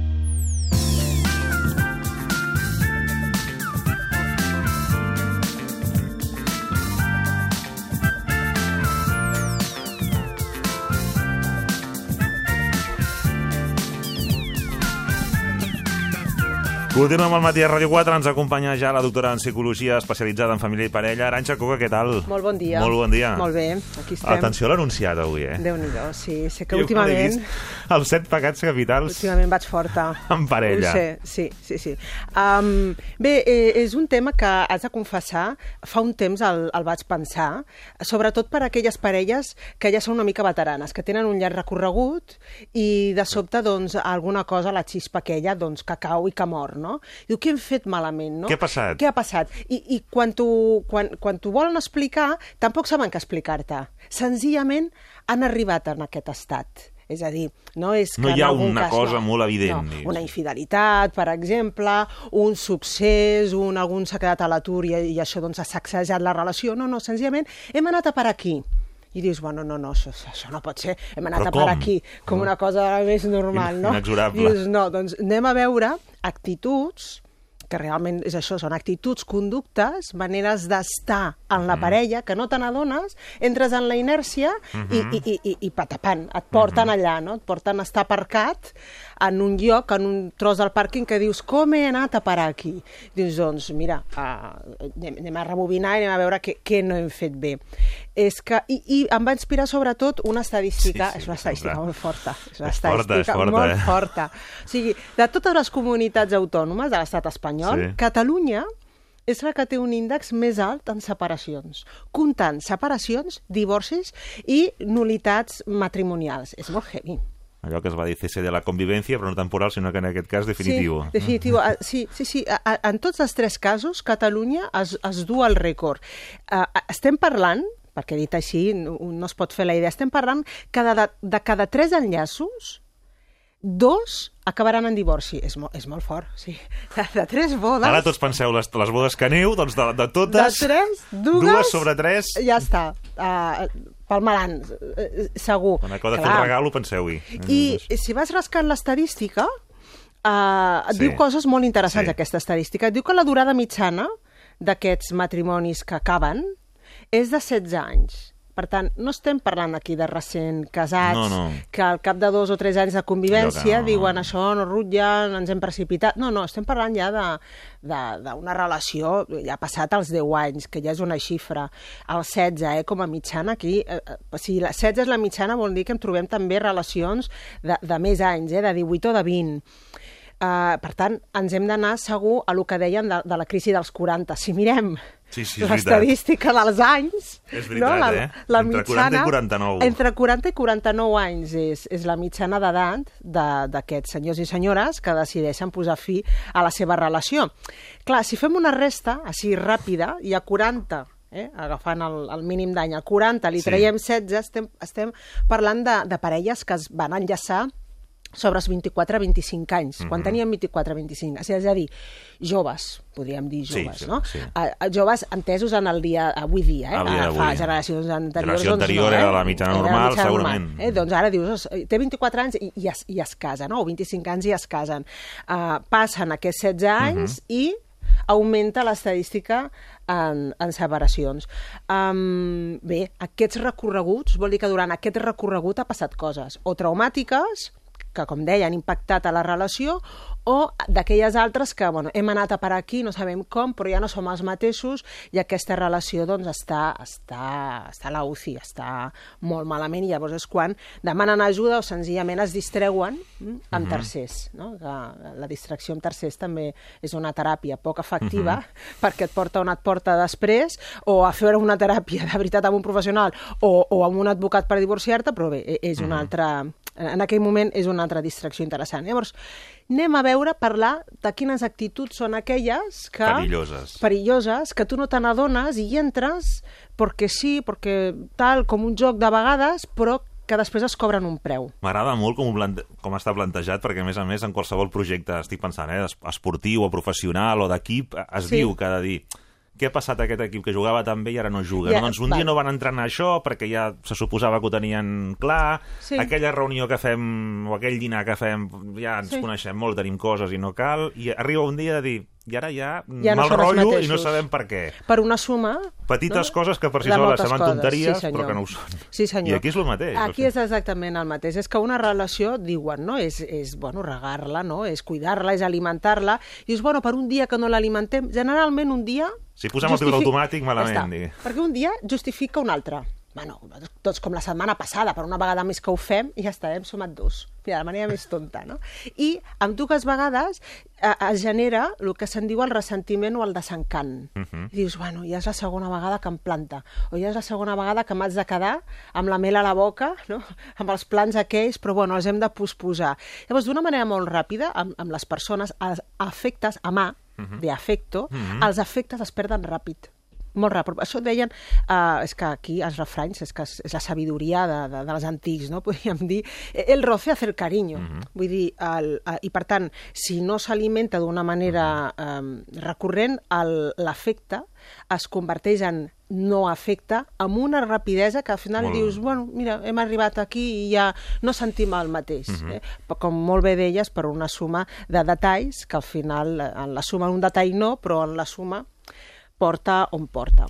Continuem al matí a Ràdio 4, ens acompanya ja la doctora en Psicologia especialitzada en família i parella. Aranxa Coca, què tal? Molt bon dia. Molt bon dia. Molt bé, aquí estem. Atenció a l'anunciat avui, eh? Déu-n'hi-do, sí. Sé que Jo últimament... vist [LAUGHS] Els set pecats capitals Últimament vaig forta. en parella. Ho sé, sí, sí, sí. Um, bé, eh, és un tema que has de confessar, fa un temps el, el vaig pensar, sobretot per a aquelles parelles que ja són una mica veteranes, que tenen un llarg recorregut i de sobte, doncs, alguna cosa, la xispa aquella, doncs, que cau i que mor, no? Diu, què hem fet malament, no? Què ha passat? Què ha passat? I, i quan t'ho quan, quan volen explicar, tampoc saben què explicar-te. Senzillament han arribat en aquest estat. És a dir, no és que No hi ha una cas, cosa no, molt evident, No, una infidelitat, per exemple, un succés, un, algun s'ha quedat a l'atur i, i això doncs, ha sacsejat la relació. No, no, senzillament hem anat a per aquí. I dius, bueno, no, no, això, això no pot ser, hem anat a per aquí, com una cosa més normal, no? inexorable. Dius, no, doncs anem a veure actituds que realment és això, són actituds, conductes, maneres d'estar en Mm. la parella, que no te n'adones, entres en la inèrcia i, i, i, i, i patapant, et porten allà, no? Et porten a estar aparcat en un lloc, en un tros del pàrquing que dius, com he anat a parar aquí? Dius, doncs, mira, uh, anem, anem a rebobinar i anem a veure què, què no hem fet bé. És que, i, I em va inspirar sobretot una estadística, Sí, sí, és una estadística clar. molt forta, és una És forta, és estadística forta, molt eh? forta. O sigui, de totes les comunitats autònomes de l'estat espanyol, Sí. Catalunya és la que té un índex més alt en separacions, comptant separacions, divorcis i nulitats matrimonials. És molt heavy. Allò que es va dir cese de la convivència, però no temporal, sinó que en aquest cas definitiu. Sí, definitiu. Ah, Sí, sí, sí. En tots els tres casos, Catalunya es, es du el rècord. Estem parlant, perquè dit així no, no es pot fer la idea, estem parlant que de, de cada tres enllaços, dos acabaran en divorci. És, mo és molt fort, sí. De, de tres bodes... Ara tots penseu, les, les bodes que aneu, doncs de, de totes... De tres, dues... Dues sobre tres... Ja està. Uh, palmaran, uh, segur. Quan acaba de fer Clar. el regalo, penseu-hi. I si vas rascant l'estadística, uh, et Sí. diu coses molt interessants, Sí. aquesta estadística. Et diu que la durada mitjana d'aquests matrimonis que acaben és de 16 anys. Per tant, no estem parlant aquí de recent casats No, no. que al cap de dos o tres anys de convivència que no- diuen això no rutlla, ens hem precipitat. No, no, estem parlant ja d'una relació, ja ha passat els 10 anys, que ja és una xifra. El 16, eh, com a mitjana, aquí, eh, eh, si la 16 és la mitjana, vol dir que en trobem també relacions de, de més anys, eh, de 18 o de 20. Uh, per tant, ens hem d'anar segur a lo que deien de, de la crisi dels 40. Si mirem Sí, sí, l'estadística dels anys... És veritat, la, eh? La Entre mitjana, 40 i 49. Entre 40 i 49 anys és, és la mitjana d'edat de- d'aquests senyors i senyores que decideixen posar fi a la seva relació. Clar, si fem una resta així ràpida, i a 40 eh, agafant el, el mínim d'any, a 40 li Sí. traiem 16, estem, estem parlant de, de parelles que es van enllaçar sobre els 24-25 anys, Mhm. quan tenien 24-25, és a dir, joves, podríem dir Sí, joves, sí, no? sí. A joves entesos en el dia avui dia, eh? El dia fa generacions anteriors, Generació doncs anterior no, eh? era la mitjana Era normal, mitjana segurament. eh? Doncs ara dius, té 24 anys i, i, es, i es casa, no? O 25 anys i es casen. Uh, passen aquests 16 anys Mhm. i augmenta l'estadística en, en separacions. Um, bé, aquests recorreguts, vol dir que durant aquest recorregut ha passat coses, o traumàtiques, que, com deia, han impactat a la relació, o d'aquelles altres que bueno, hem anat a parar aquí, no sabem com, però ja no som els mateixos i aquesta relació doncs, està, està, està a la UCI, està molt malament i llavors és quan demanen ajuda o senzillament es distreuen mm, amb tercers. No? Que la distracció amb tercers també és una teràpia poc efectiva [LAUGHS] perquè et porta on et porta després o a fer una teràpia de veritat amb un professional o, o amb un advocat per divorciar-te, però bé, e- és una altra en aquell moment és una altra distracció interessant. Llavors, anem a veure, parlar de quines actituds són aquelles que... Perilloses. Perilloses, que tu no te n'adones i hi entres perquè sí, perquè tal, com un joc de vegades, però que després es cobren un preu. M'agrada molt com, plante... com està plantejat, perquè a més a més en qualsevol projecte, estic pensant, eh, es- esportiu o professional o d'equip, es Sí. diu cada dir què ha passat a aquest equip que jugava tan bé i ara no juga? Ja, no? Doncs un val. dia no van entrenar això perquè ja se suposava que ho tenien clar, Sí. aquella reunió que fem o aquell dinar que fem ja ens Sí. coneixem molt, tenim coses i no cal, i arriba un dia de dir i ara ja, Ja no mal rotllo i no sabem per què. Per una suma... Petites coses que per si soles semblen tonteries, sí, senyor. però que no ho són. Sí, senyor. I aquí és el mateix. Aquí o és exactament el mateix. És que una relació, diuen, no? és, és bueno, regar-la, no? és cuidar-la, és alimentar-la. I és, bueno, per un dia que no l'alimentem, generalment un dia... Si posem el piloto automàtic, malament, està. digui. Perquè un dia justifica un altre. Bueno, tots com la setmana passada, per una vegada més que ho fem, i ja està, hem sumat dos. Mira, de manera més tonta, no? I amb dues vegades eh, es genera el que se'n diu el ressentiment o el desencant. Uh -huh. I dius, bueno, ja és la segona vegada que em planta, o ja és la segona vegada que m'haig de quedar amb la mel a la boca, no? amb els plans aquells, però bueno, els hem de posposar. Llavors, d'una manera molt ràpida, amb, amb les persones, els afectes a mà, uh -huh. d'afecto, uh -huh. els afectes es perden ràpid molt ràpid. Això deien, uh, és que aquí els refranys, és que és, la sabidoria de, de, de les antics, no? [LAUGHS] podríem dir, el roce hace el cariño. Mm -hmm. Vull dir, el, uh, i per tant, si no s'alimenta d'una manera um, recurrent, l'afecte es converteix en no afecte amb una rapidesa que al final Molt. dius, bueno, mira, hem arribat aquí i ja no sentim el mateix. Mm -hmm. eh? Però Com molt bé deies, per una suma de detalls que al final, eh, en la suma un detall no, però en la suma porta on porta.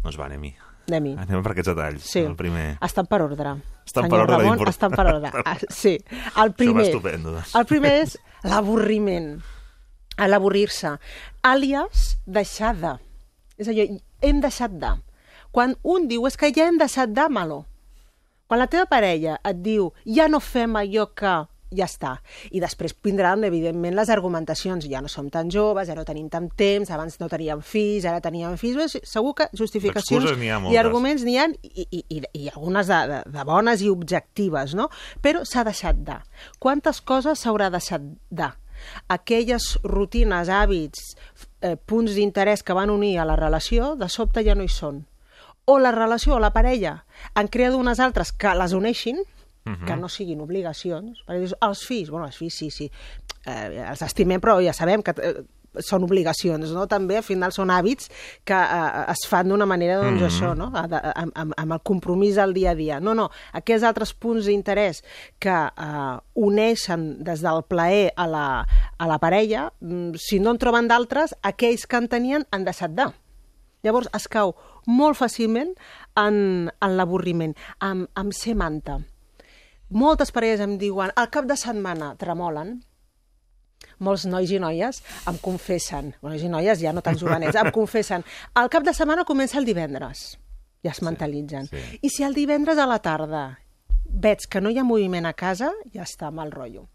Doncs va, anem-hi. Anem-hi. Anem per aquests detalls. Sí. El primer... Estan per ordre. Estan Senyor per ordre Ramon, estan per ordre. [LAUGHS] Ah, sí. El primer, estupendo, doncs. el primer és l'avorriment. L'avorrir-se. Àlies, deixar de. És allò, hem deixat de. Quan un diu, és que ja hem deixat d'amar-lo. Quan la teva parella et diu, ja no fem allò que ja està. I després vindran, evidentment, les argumentacions. Ja no som tan joves, ja no tenim tant temps, abans no teníem fills, ara teníem fills... Bé, Segur que justificacions i arguments n'hi ha, i, i, i, i algunes de, de, de bones i objectives, no? Però s'ha deixat de. Quantes coses s'haurà deixat de? Aquelles rutines, hàbits, eh, punts d'interès que van unir a la relació, de sobte ja no hi són. O la relació o la parella han creat unes altres que les uneixin, Mhm. que no siguin obligacions. Perquè dius, els fills, bueno, els fills sí, sí, eh, els estimem, però ja sabem que eh, són obligacions, no? També, al final, són hàbits que eh, es fan d'una manera, doncs, Mhm. això, no? A- de- Amb, amb, amb el compromís al dia a dia. No, no, aquests altres punts d'interès que eh, uneixen des del plaer a la, a la parella, mm, si no en troben d'altres, aquells que en tenien han deixat de. Llavors es cau molt fàcilment en, en l'avorriment, amb, amb ser manta. Moltes parelles em diuen, al cap de setmana tremolen, molts nois i noies em confessen, nois i noies ja no tan jovenets, em [LAUGHS] confessen, al cap de setmana comença el divendres, ja es mentalitzen. sí. I si el divendres a la tarda veig que no hi ha moviment a casa, ja està mal rotllo.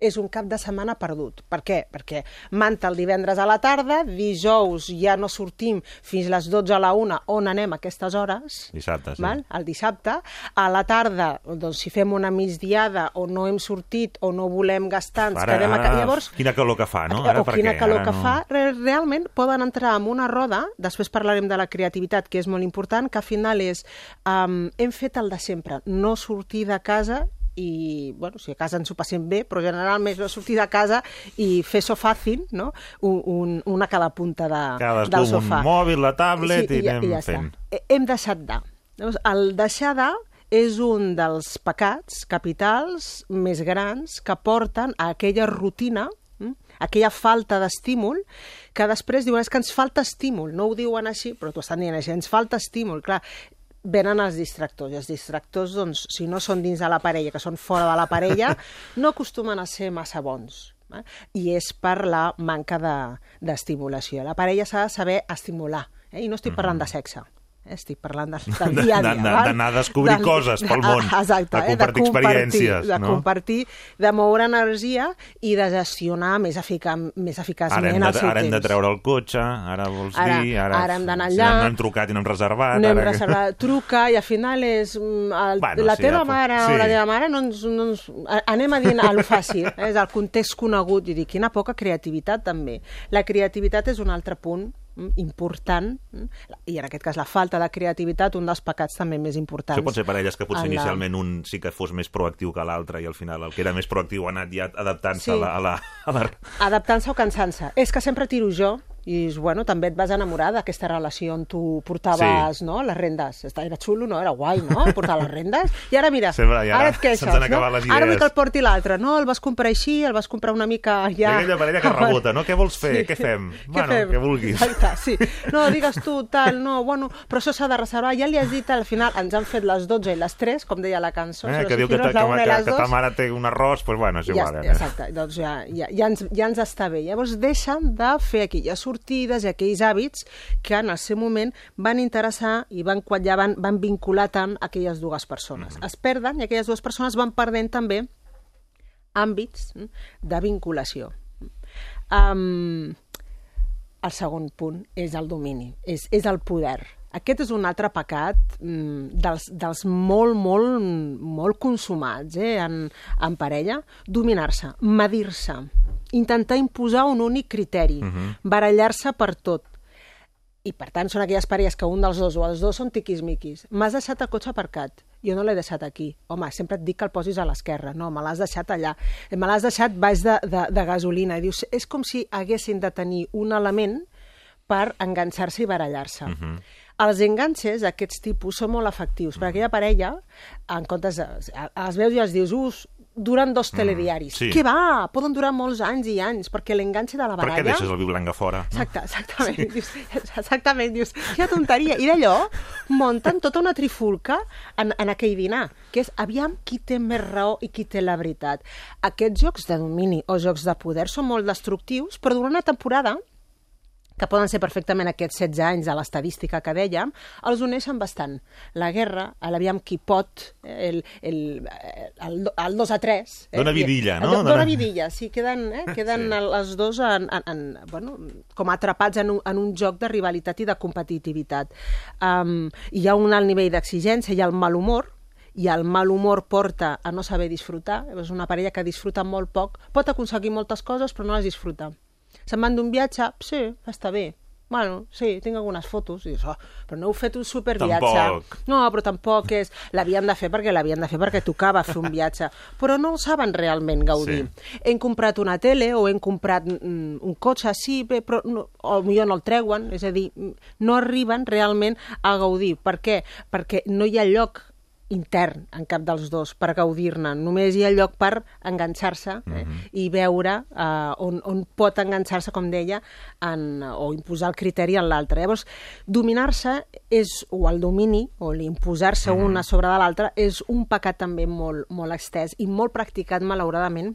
És un cap de setmana perdut. Per què? Perquè manta el divendres a la tarda, dijous ja no sortim fins les 12 a la 1, on anem a aquestes hores, Dissabte, sí. val? el dissabte. A la tarda, doncs, si fem una migdiada o no hem sortit o no volem gastar, ens Ara, quedem a ara. Llavors, quina calor que fa, no? o per quina què? calor Ara que no... fa, re- realment poden entrar en una roda, després parlarem de la creativitat, que és molt important, que al final és, um, hem fet el de sempre, no sortir de casa i, bueno, si a casa ens ho passem bé, però generalment no sortir de casa i fer sofà fàcil, no? Un, un, una a cada punta de, Cadascú del sofà. un mòbil, la tablet, i ja, anem ja fent. Està. Hem deixat de. Llavors, el deixar de és un dels pecats capitals més grans que porten a aquella rutina mm, aquella falta d'estímul, que després diuen és que ens falta estímul, no ho diuen així, però t'ho estan dient així, ens falta estímul, clar, venen els distractors, i els distractors, doncs, si no són dins de la parella, que són fora de la parella, [LAUGHS] no acostumen a ser massa bons. Eh? I és per la manca de- d'estimulació. la parella s'ha de saber estimular, eh? i no estic parlant de sexe, eh? Estic parlant del, del dia a dia. D'anar- a descobrir coses pel món, Exacte, a eh? compartir experiències, De no? compartir, de moure energia i de gestionar més, efica més Ara eficaçment hem, de, el seu ara hem de temps. treure el cotxe, ara vols Ara- dir... Ara, ara hem d'anar si allà. No hem trucat i no hem reservat. No hem ara reservat, truca i al final és mm, el, Bueno, la sí, teva ja mare sí. o la teva mare no ens, no ens, anem a dir a lo fàcil, eh? és el context conegut i dir, quina poca creativitat també. La creativitat és un altre punt important mm, i en aquest cas la falta de creativitat un dels pecats també més importants. Això pot ser parelles que potser la- inicialment un sí que fos més proactiu que l'altre i al final el que era més proactiu ha anat ja adaptant-se Sí. a, la, a, la, a la... Adaptant-se o cansant-se. És que sempre tiro jo i bueno, també et vas enamorar d'aquesta relació on tu portaves Sí. no, les rendes. Era xulo, no? Era guai, no? Portar les rendes. I ara, mira, Sempre, i ara ara et queixes, se'ns han no? Ara vull que el porti l'altre. No, el vas comprar així, el vas comprar una mica ja... Aquella parella que rebota, no? Què vols fer? Què fem? Bueno, què vulguis. Exacte, sí. No, digues tu, tal, no, bueno, però això s'ha de reservar. Ja li has dit, al final ens han fet les 12 i les 3, com deia la cançó. Eh, que diu que, ta, que, que, les que ta mare té un arròs, doncs bueno, és Ja, igual. eh? exacte, doncs ja, ja, ja, ens, ja ens està bé. Llavors deixen de fer aquelles sortides i aquells hàbits que en el seu moment van interessar i van quallar, van, van vincular tant aquelles dues persones. Es perden i aquelles dues persones van perdent també àmbits mm, de vinculació. Um, el segon punt és el domini, és, és el poder. Aquest és un altre pecat mm, dels, dels molt, molt, molt consumats eh, en, en parella. Dominar-se, medir-se, intentar imposar un únic criteri, uh -huh. barallar-se per tot. I, per tant, són aquelles parelles que un dels dos o els dos són tiquismiquis. M'has deixat el cotxe aparcat. Jo no l'he deixat aquí. Home, sempre et dic que el posis a l'esquerra. No, me l'has deixat allà. Me l'has deixat baix de, de, de gasolina. I dius, és com si haguessin de tenir un element per enganxar-se i barallar-se. Uh -huh. Els enganxes d'aquests tipus són molt efectius, perquè aquella parella, en comptes de... Els veus i els dius, us, duren dos telediaris. sí. Què va? Poden durar molts anys i anys, perquè l'enganxe de la Per baralla... què deixes el vi blanc a fora? No? Exacte, exactament. Sí. Dius, exactament, dius, quina tonteria. I d'allò munten tota una trifulca en, en aquell dinar, que és aviam qui té més raó i qui té la veritat. Aquests jocs de domini o jocs de poder són molt destructius, però durant una temporada que poden ser perfectament aquests 16 anys de l'estadística que dèiem, els uneixen bastant. La guerra, l'aviam qui pot, el, el, el, el 2 a 3... Eh? Dona vidilla, no? Dona Dona- vidilla, sí, queden, eh? [LAUGHS] queden sí. els dos en, en, en, bueno, com atrapats en un, en un joc de rivalitat i de competitivitat. Um, hi ha un alt nivell d'exigència, hi ha el mal humor, i el mal humor porta a no saber disfrutar. És una parella que disfruta molt poc, pot aconseguir moltes coses però no les disfruta. Se'n van d'un viatge, sí, està bé. Bueno, sí, tinc algunes fotos. I dius, oh, però no heu fet un superviatge. Tampoc. No, però tampoc és... L'havien de fer perquè l'havien de fer perquè tocava fer un viatge. Però no el saben realment gaudir. Sí. Hem comprat una tele o hem comprat mm, un cotxe, sí, bé, però no, o millor no el treuen. És a dir, no arriben realment a gaudir. Per què? Perquè no hi ha lloc intern en cap dels dos per gaudir-ne. Només hi ha lloc per enganxar-se eh, i veure eh, on, on pot enganxar-se, com deia, en, o imposar el criteri en l'altre. Llavors, dominar-se és, o el domini, o l'imposar-se una sobre de l'altra, és un pecat també molt, molt extès i molt practicat, malauradament,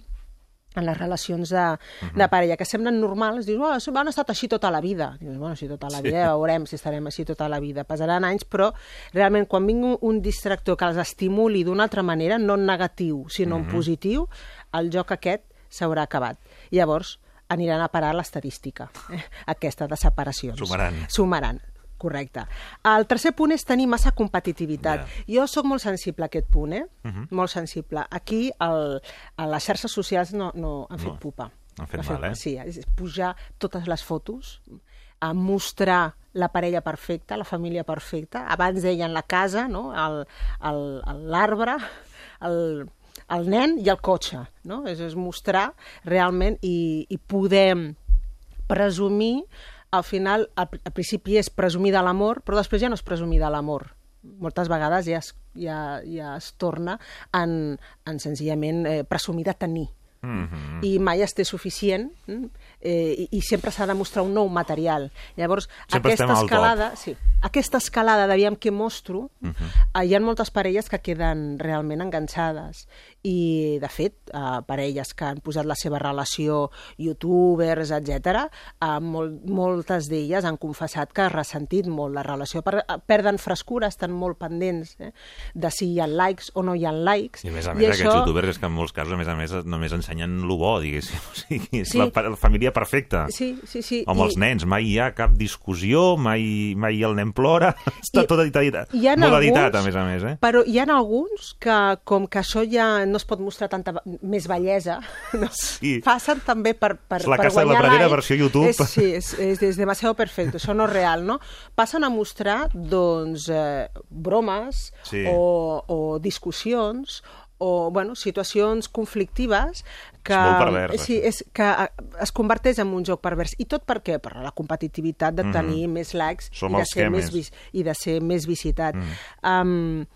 en les relacions de, uh -huh. de parella, que semblen normals, dius, oh, han estat així tota la vida. Dius, bueno, si tota la vida, ja veurem si estarem així tota la vida. Passaran anys, però realment quan vingui un distractor que els estimuli d'una altra manera, no en negatiu, sinó en positiu, el joc aquest s'haurà acabat. Llavors, aniran a parar l'estadística, eh, [LAUGHS] aquesta de separacions. Sumaran. Sumaran. Correcte. El tercer punt és tenir massa competitivitat. Jo sóc molt sensible a aquest punt, eh? Molt sensible. Aquí el, a les xarxes socials no, no han fet No, pupa. han fet mal, eh? Sí, és pujar totes les fotos, a mostrar la parella perfecta, la família perfecta. Abans deien la casa, no? El- el- el- l'arbre, el, el nen i el cotxe. No? És, és mostrar realment i, i poder presumir al final, al, al principi és presumir de l'amor, però després ja no és presumir de l'amor. Moltes vegades ja es, ja, ja es torna en, en senzillament eh, presumir de tenir. Mm -hmm. i mai es té suficient mm, eh, i, i sempre s'ha de mostrar un nou material. Llavors, Sempre aquesta al top. escalada... Sí, aquesta escalada d'aviam què mostro, uh Mhm. -huh. hi ha moltes parelles que queden realment enganxades. I, de fet, eh, parelles que han posat la seva relació, youtubers, etc, eh, molt, moltes d'elles han confessat que ha ressentit molt la relació. Per, eh, perden frescura, estan molt pendents eh, de si hi ha likes o no hi ha likes. I a més a més, aquests youtubers és que en molts casos, a més a més, només ensenyen lo bo, diguéssim. [LAUGHS] O sigui, és Sí. la, la família perfecta. Sí, sí, sí. Amb els nens, mai hi ha cap discussió, mai, mai el nen plora, [LAUGHS] està I- tot editat, hi ha molt alguns- editat, a més a més, eh? Però hi ha alguns que, com que això ja no es pot mostrar tanta més bellesa, [LAUGHS] no? Sí. passen també per, per, És la per Casa de la guanyar Pradera like. versió YouTube. És, sí, és, és, és demasiado perfecto, això no és real, no? Passen a mostrar, doncs, eh, bromes Sí. o, o discussions o bueno, situacions conflictives que, És molt pervers, sí, és que eh, es converteix en un joc pervers. I tot per què? Per la competitivitat de tenir més likes Mhm. Som i de, ser més més. vis i de ser més visitat. Mm. Um,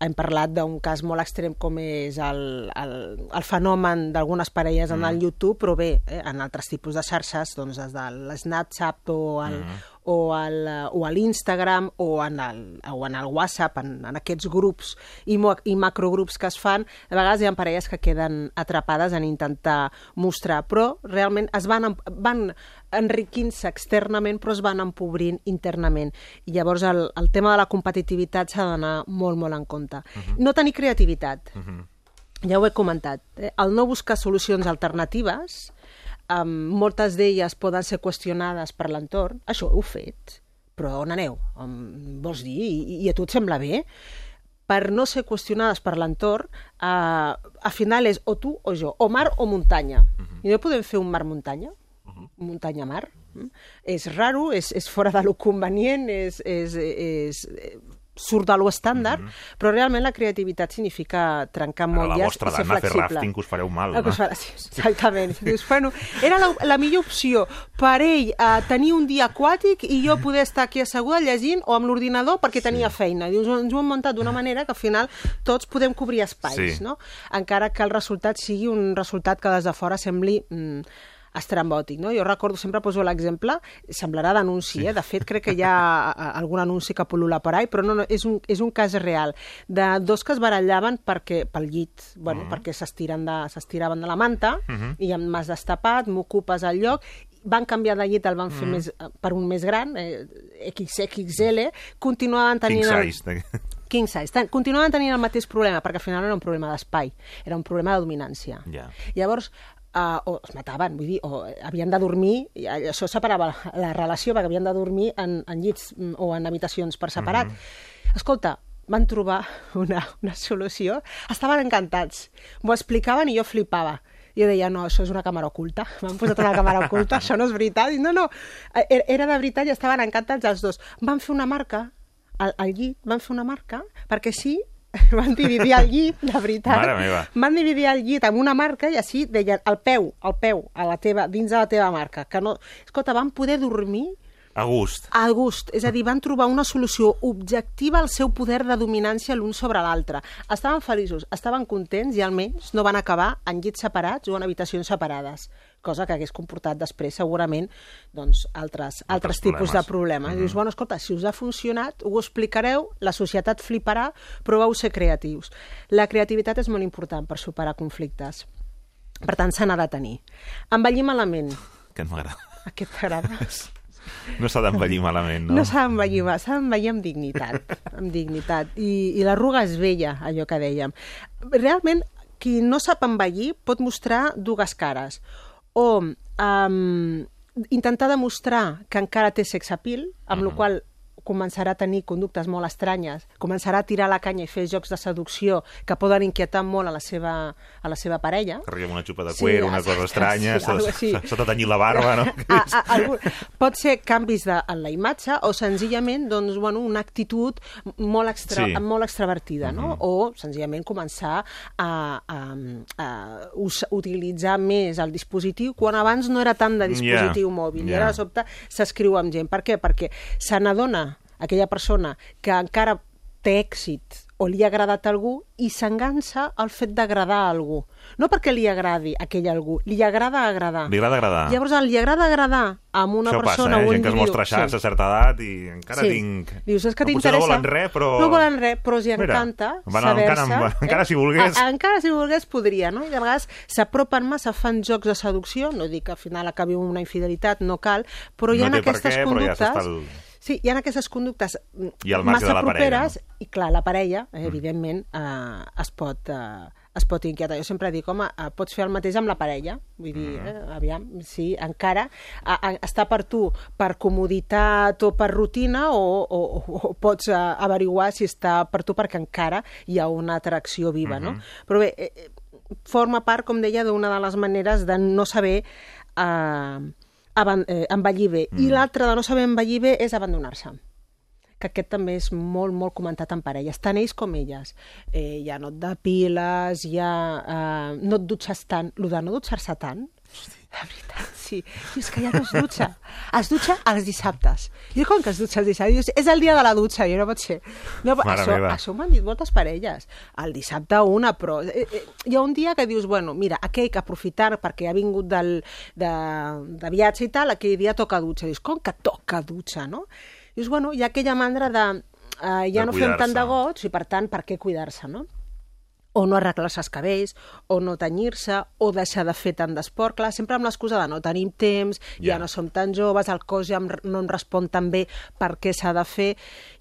hem parlat d'un cas molt extrem com és el, el, el fenomen d'algunes parelles en el YouTube, però bé, eh, en altres tipus de xarxes, doncs des de l'Snapchat o el, o el, eh, o a l'Instagram o, en el, o en el WhatsApp, en, en aquests grups i, mo, i macrogrups que es fan, a vegades hi ha parelles que queden atrapades en intentar mostrar, però realment es van, van enriquint-se externament però es van empobrint internament i llavors el, el tema de la competitivitat s'ha d'anar molt, molt en compte. No tenir creativitat. Ja ho he comentat. Eh? El no buscar solucions alternatives, um, moltes d'elles poden ser qüestionades per l'entorn. Això heu fet, però on aneu? Um, vols dir? I, I a tu et sembla bé? Per no ser qüestionades per l'entorn, uh, al final és o tu o jo, o mar o muntanya. I no podem fer un mar-muntanya? muntanya-mar. Mm? És raro, és, és fora de lo convenient, és, és, és, és surt de lo estàndard, però realment la creativitat significa trencar Ara la motlles vostra i ser dana fer flexible. rafting que us fareu mal, que no? farà- sí, exactament. [LAUGHS] Dius, bueno, era la, la millor opció per ell eh, tenir un dia aquàtic i jo poder estar aquí asseguda llegint o amb l'ordinador perquè tenia feina. Dius, ens ho hem muntat d'una manera que al final tots podem cobrir espais, Sí. no? Encara que el resultat sigui un resultat que des de fora sembli mm, estrambòtic, no? Jo recordo, sempre poso l'exemple, semblarà d'anunci, sí. eh? De fet, crec que hi ha a- algun anunci que pol·lula per ahí, però no, no, és un, és un cas real, de dos que es barallaven perquè, pel llit, bueno, perquè s'estiren de, s'estiraven de la manta, i amb m'has destapat, m'ocupes el lloc, van canviar de llit, el van fer més, eh, per un més gran, eh, XXL, continuaven King tenint... el- size. [LAUGHS] King size. Ten, continuaven tenint el mateix problema, perquè al final no era un problema d'espai, era un problema de dominància. Ja. Llavors, uh, o es mataven, vull dir, o havien de dormir, i això separava la, la relació, perquè havien de dormir en, en llits mm, o en habitacions per separat. Escolta, van trobar una, una solució, estaven encantats, m'ho explicaven i jo flipava. Jo deia, no, això és una càmera oculta. [LAUGHS] M'han posat una càmera oculta, això no és veritat. I no, no, era era de veritat i estaven encantats els dos. Van fer una marca al, al llit, van fer una marca, perquè sí, [LAUGHS] van dividir el llit, de veritat. Mare meva. Van dividir el llit amb una marca i així deien el peu, el peu, a la teva, dins de la teva marca. Que no... Escolta, van poder dormir A gust. a gust, és a dir, van trobar una solució objectiva al seu poder de dominància l'un sobre l'altre. Estaven feliços, estaven contents i almenys no van acabar en llits separats o en habitacions separades, cosa que hagués comportat després segurament doncs, altres, altres, tipus de problemes. Mm -hmm. Dius, bueno, escolta, si us ha funcionat, ho explicareu, la societat fliparà, proveu ser creatius. La creativitat és molt important per superar conflictes. Per tant, se n'ha de tenir. Envellir malament. Que no m'agrada. Aquest t'agrada? [LAUGHS] No s'ha d'envellir malament, no? No, s'ha d'envellir, mal, s'ha d'envellir amb dignitat, amb dignitat. I, I l'arruga és vella, allò que dèiem. Realment, qui no sap envellir pot mostrar dues cares. O um, intentar demostrar que encara té sex appeal, amb la qual començarà a tenir conductes molt estranyes, començarà a tirar la canya i fer jocs de seducció que poden inquietar molt a la seva, a la seva parella. Arriba amb una xupa de Sí, cuero, una exacte, cosa estranya, sí, s'ha s'ha tenyit la barba, no? a, a, algun, pot ser canvis de, en la imatge o senzillament doncs, bueno, una actitud molt, extra, Sí. sí. molt extravertida, no? o senzillament començar a, a, a us, utilitzar més el dispositiu quan abans no era tant de dispositiu Ja, mòbil i ja. ara de sobte s'escriu amb gent. Per què? Perquè se n'adona aquella persona que encara té èxit o li ha agradat a algú i s'engança al fet d'agradar a algú. No perquè li agradi aquell algú, li agrada agradar. Li agrada agradar. Llavors, li agrada agradar amb una Això persona passa, eh? Gent que es mostra xats a certa edat i encara Sí. tinc... Dius, és que t'interessa... no volen res, però... No volen res, però els hi encanta saber-se... camp, [LAUGHS] encara si volgués. A, encara si volgués podria, no? I a vegades s'apropen massa, fan jocs de seducció, no dic que al final acabi una infidelitat, no cal, però hi ha No aquestes què, però ja conductes... s'està el- Sí, hi ha aquestes conductes mm, I massa de la parella, properes i, clar, la parella, eh, evidentment, eh, es pot... Eh, es pot inquietar. Jo sempre dic, home, eh, pots fer el mateix amb la parella. Vull dir, Mm. eh, aviam, sí, encara a, a, està per tu per comoditat o per rutina o, o, o, o pots eh, averiguar si està per tu perquè encara hi ha una atracció viva, no? Però bé, eh, eh, forma part, com deia, d'una de les maneres de no saber eh, aban eh, envellir bé. I l'altra de no saber envellir bé és abandonar-se que aquest també és molt, molt comentat en parelles, tant ells com elles. Eh, ja no et depiles, ja eh, no et dutxes tant. Lo de no dutxar-se tant, de veritat, sí. Dius que ja no es dutxa. Es dutxa els dissabtes. Jo com que es dutxa els dissabtes? Dius, és el dia de la dutxa, jo no pot ser. No, Mare això, meva. això m'han dit moltes parelles. El dissabte una, però... Eh, eh, hi ha un dia que dius, bueno, mira, aquell que aprofitar perquè ha vingut del, de, de viatge i tal, aquell dia toca dutxa. Dius, com que toca dutxa, no? Dius, bueno, hi ha aquella mandra de... Eh, ja De no fem tant de goig i, per tant, per què cuidar-se, no? O no arreglar-se els cabells, o no tenyir-se, o deixar de fer tant d'esport. Clar, sempre amb l'excusa de no tenim temps, ja. Ja. no som tan joves, el cos ja no em respon tan bé per què s'ha de fer.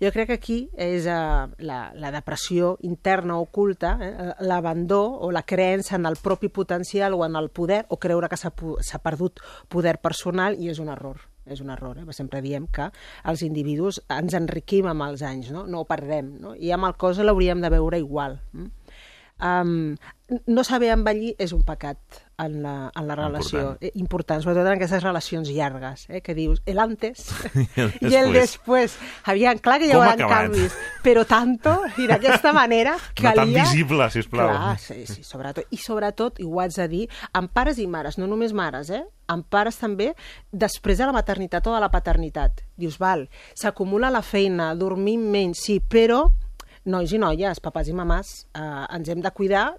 Jo crec que aquí és uh, la, la depressió interna oculta, eh, l'abandó o la creença en el propi potencial o en el poder, o creure que s'ha perdut poder personal, i és un error és un error, eh? sempre diem que els individus ens enriquim amb els anys, no, no ho perdem, no? i amb el cos l'hauríem de veure igual. Mm? Um, no saber envellir és un pecat en la, en la relació. Important. Important. important, sobretot en aquestes relacions llargues, eh? que dius el antes [LAUGHS] i el después. Aviam, clar que hi haurà canvis, però tanto, i d'aquesta manera [LAUGHS] No calia... tan visible, sisplau. Clar, sí, sí, sobretot. I sobretot, i ho haig de dir, amb pares i mares, no només mares, eh? amb pares també, després de la maternitat o de la paternitat. Dius, val, s'acumula la feina, dormim menys, sí, però nois i noies, papàs i mamàs, eh, ens hem de cuidar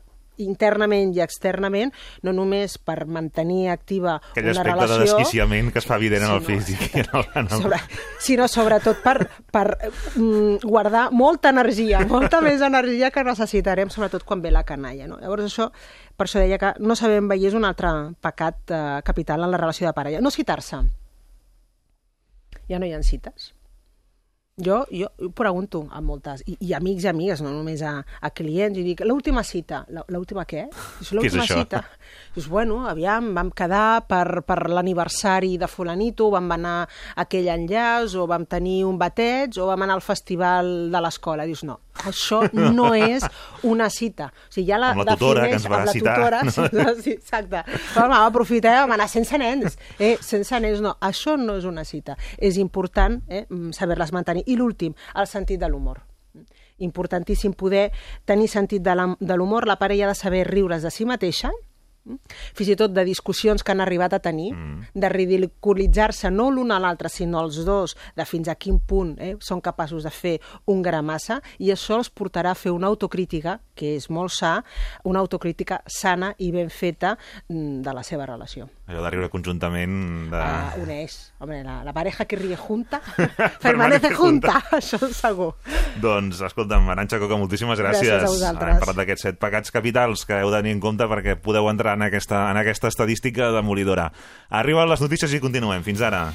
internament i externament, no només per mantenir activa Aquell una aspecte relació... de desquiciament que es fa evident en el físic. i en el, en el... sobre, sinó sobretot per, per mm, guardar molta energia, molta més energia que necessitarem, sobretot quan ve la canalla. No? Llavors això, per això deia que no saber envellir és un altre pecat eh, capital en la relació de parella. No citar-se. Ja no hi ha cites. Jo, jo pregunto a moltes, i, i amics i amigues, no només a, a clients, i dic, l'última cita, la- l'última què? És L'última cita. Dius, bueno, aviam, vam quedar per, per l'aniversari de fulanito, vam anar a aquell enllaç, o vam tenir un bateig, o vam anar al festival de l'escola. Dius, no, això no és una cita. O sigui, ja la, Amb la tutora que defineix- ens va amb la citar, Tutora, no? sí, [LAUGHS] exacte. Però vam aprofitar i vam anar sense nens. Eh, sense nens no, això no és una cita. És important eh, mm, saber-les mantenir. I l'últim, el sentit de l'humor. Importantíssim poder tenir sentit de la- l'humor. La parella ha de saber riure's de si mateixa, fins i tot de discussions que han arribat a tenir, mm. de ridiculitzar-se no l'un a l'altre, sinó els dos, de fins a quin punt eh, són capaços de fer un gramassa, i això els portarà a fer una autocrítica, que és molt sa, una autocrítica sana i ben feta mm, de la seva relació. Allò de riure conjuntament... De... Uh, uneix. Hombre, la, la pareja que ríe [LAUGHS] junta Permanece junta, [LAUGHS] això segur. Doncs, escolta'm, Aranxa Coca, moltíssimes gràcies. Gràcies a vosaltres. Hem parlat d'aquests set pecats capitals que heu de tenir en compte perquè podeu entrar en aquesta, en aquesta estadística demolidora. Arriben les notícies i continuem. Fins ara.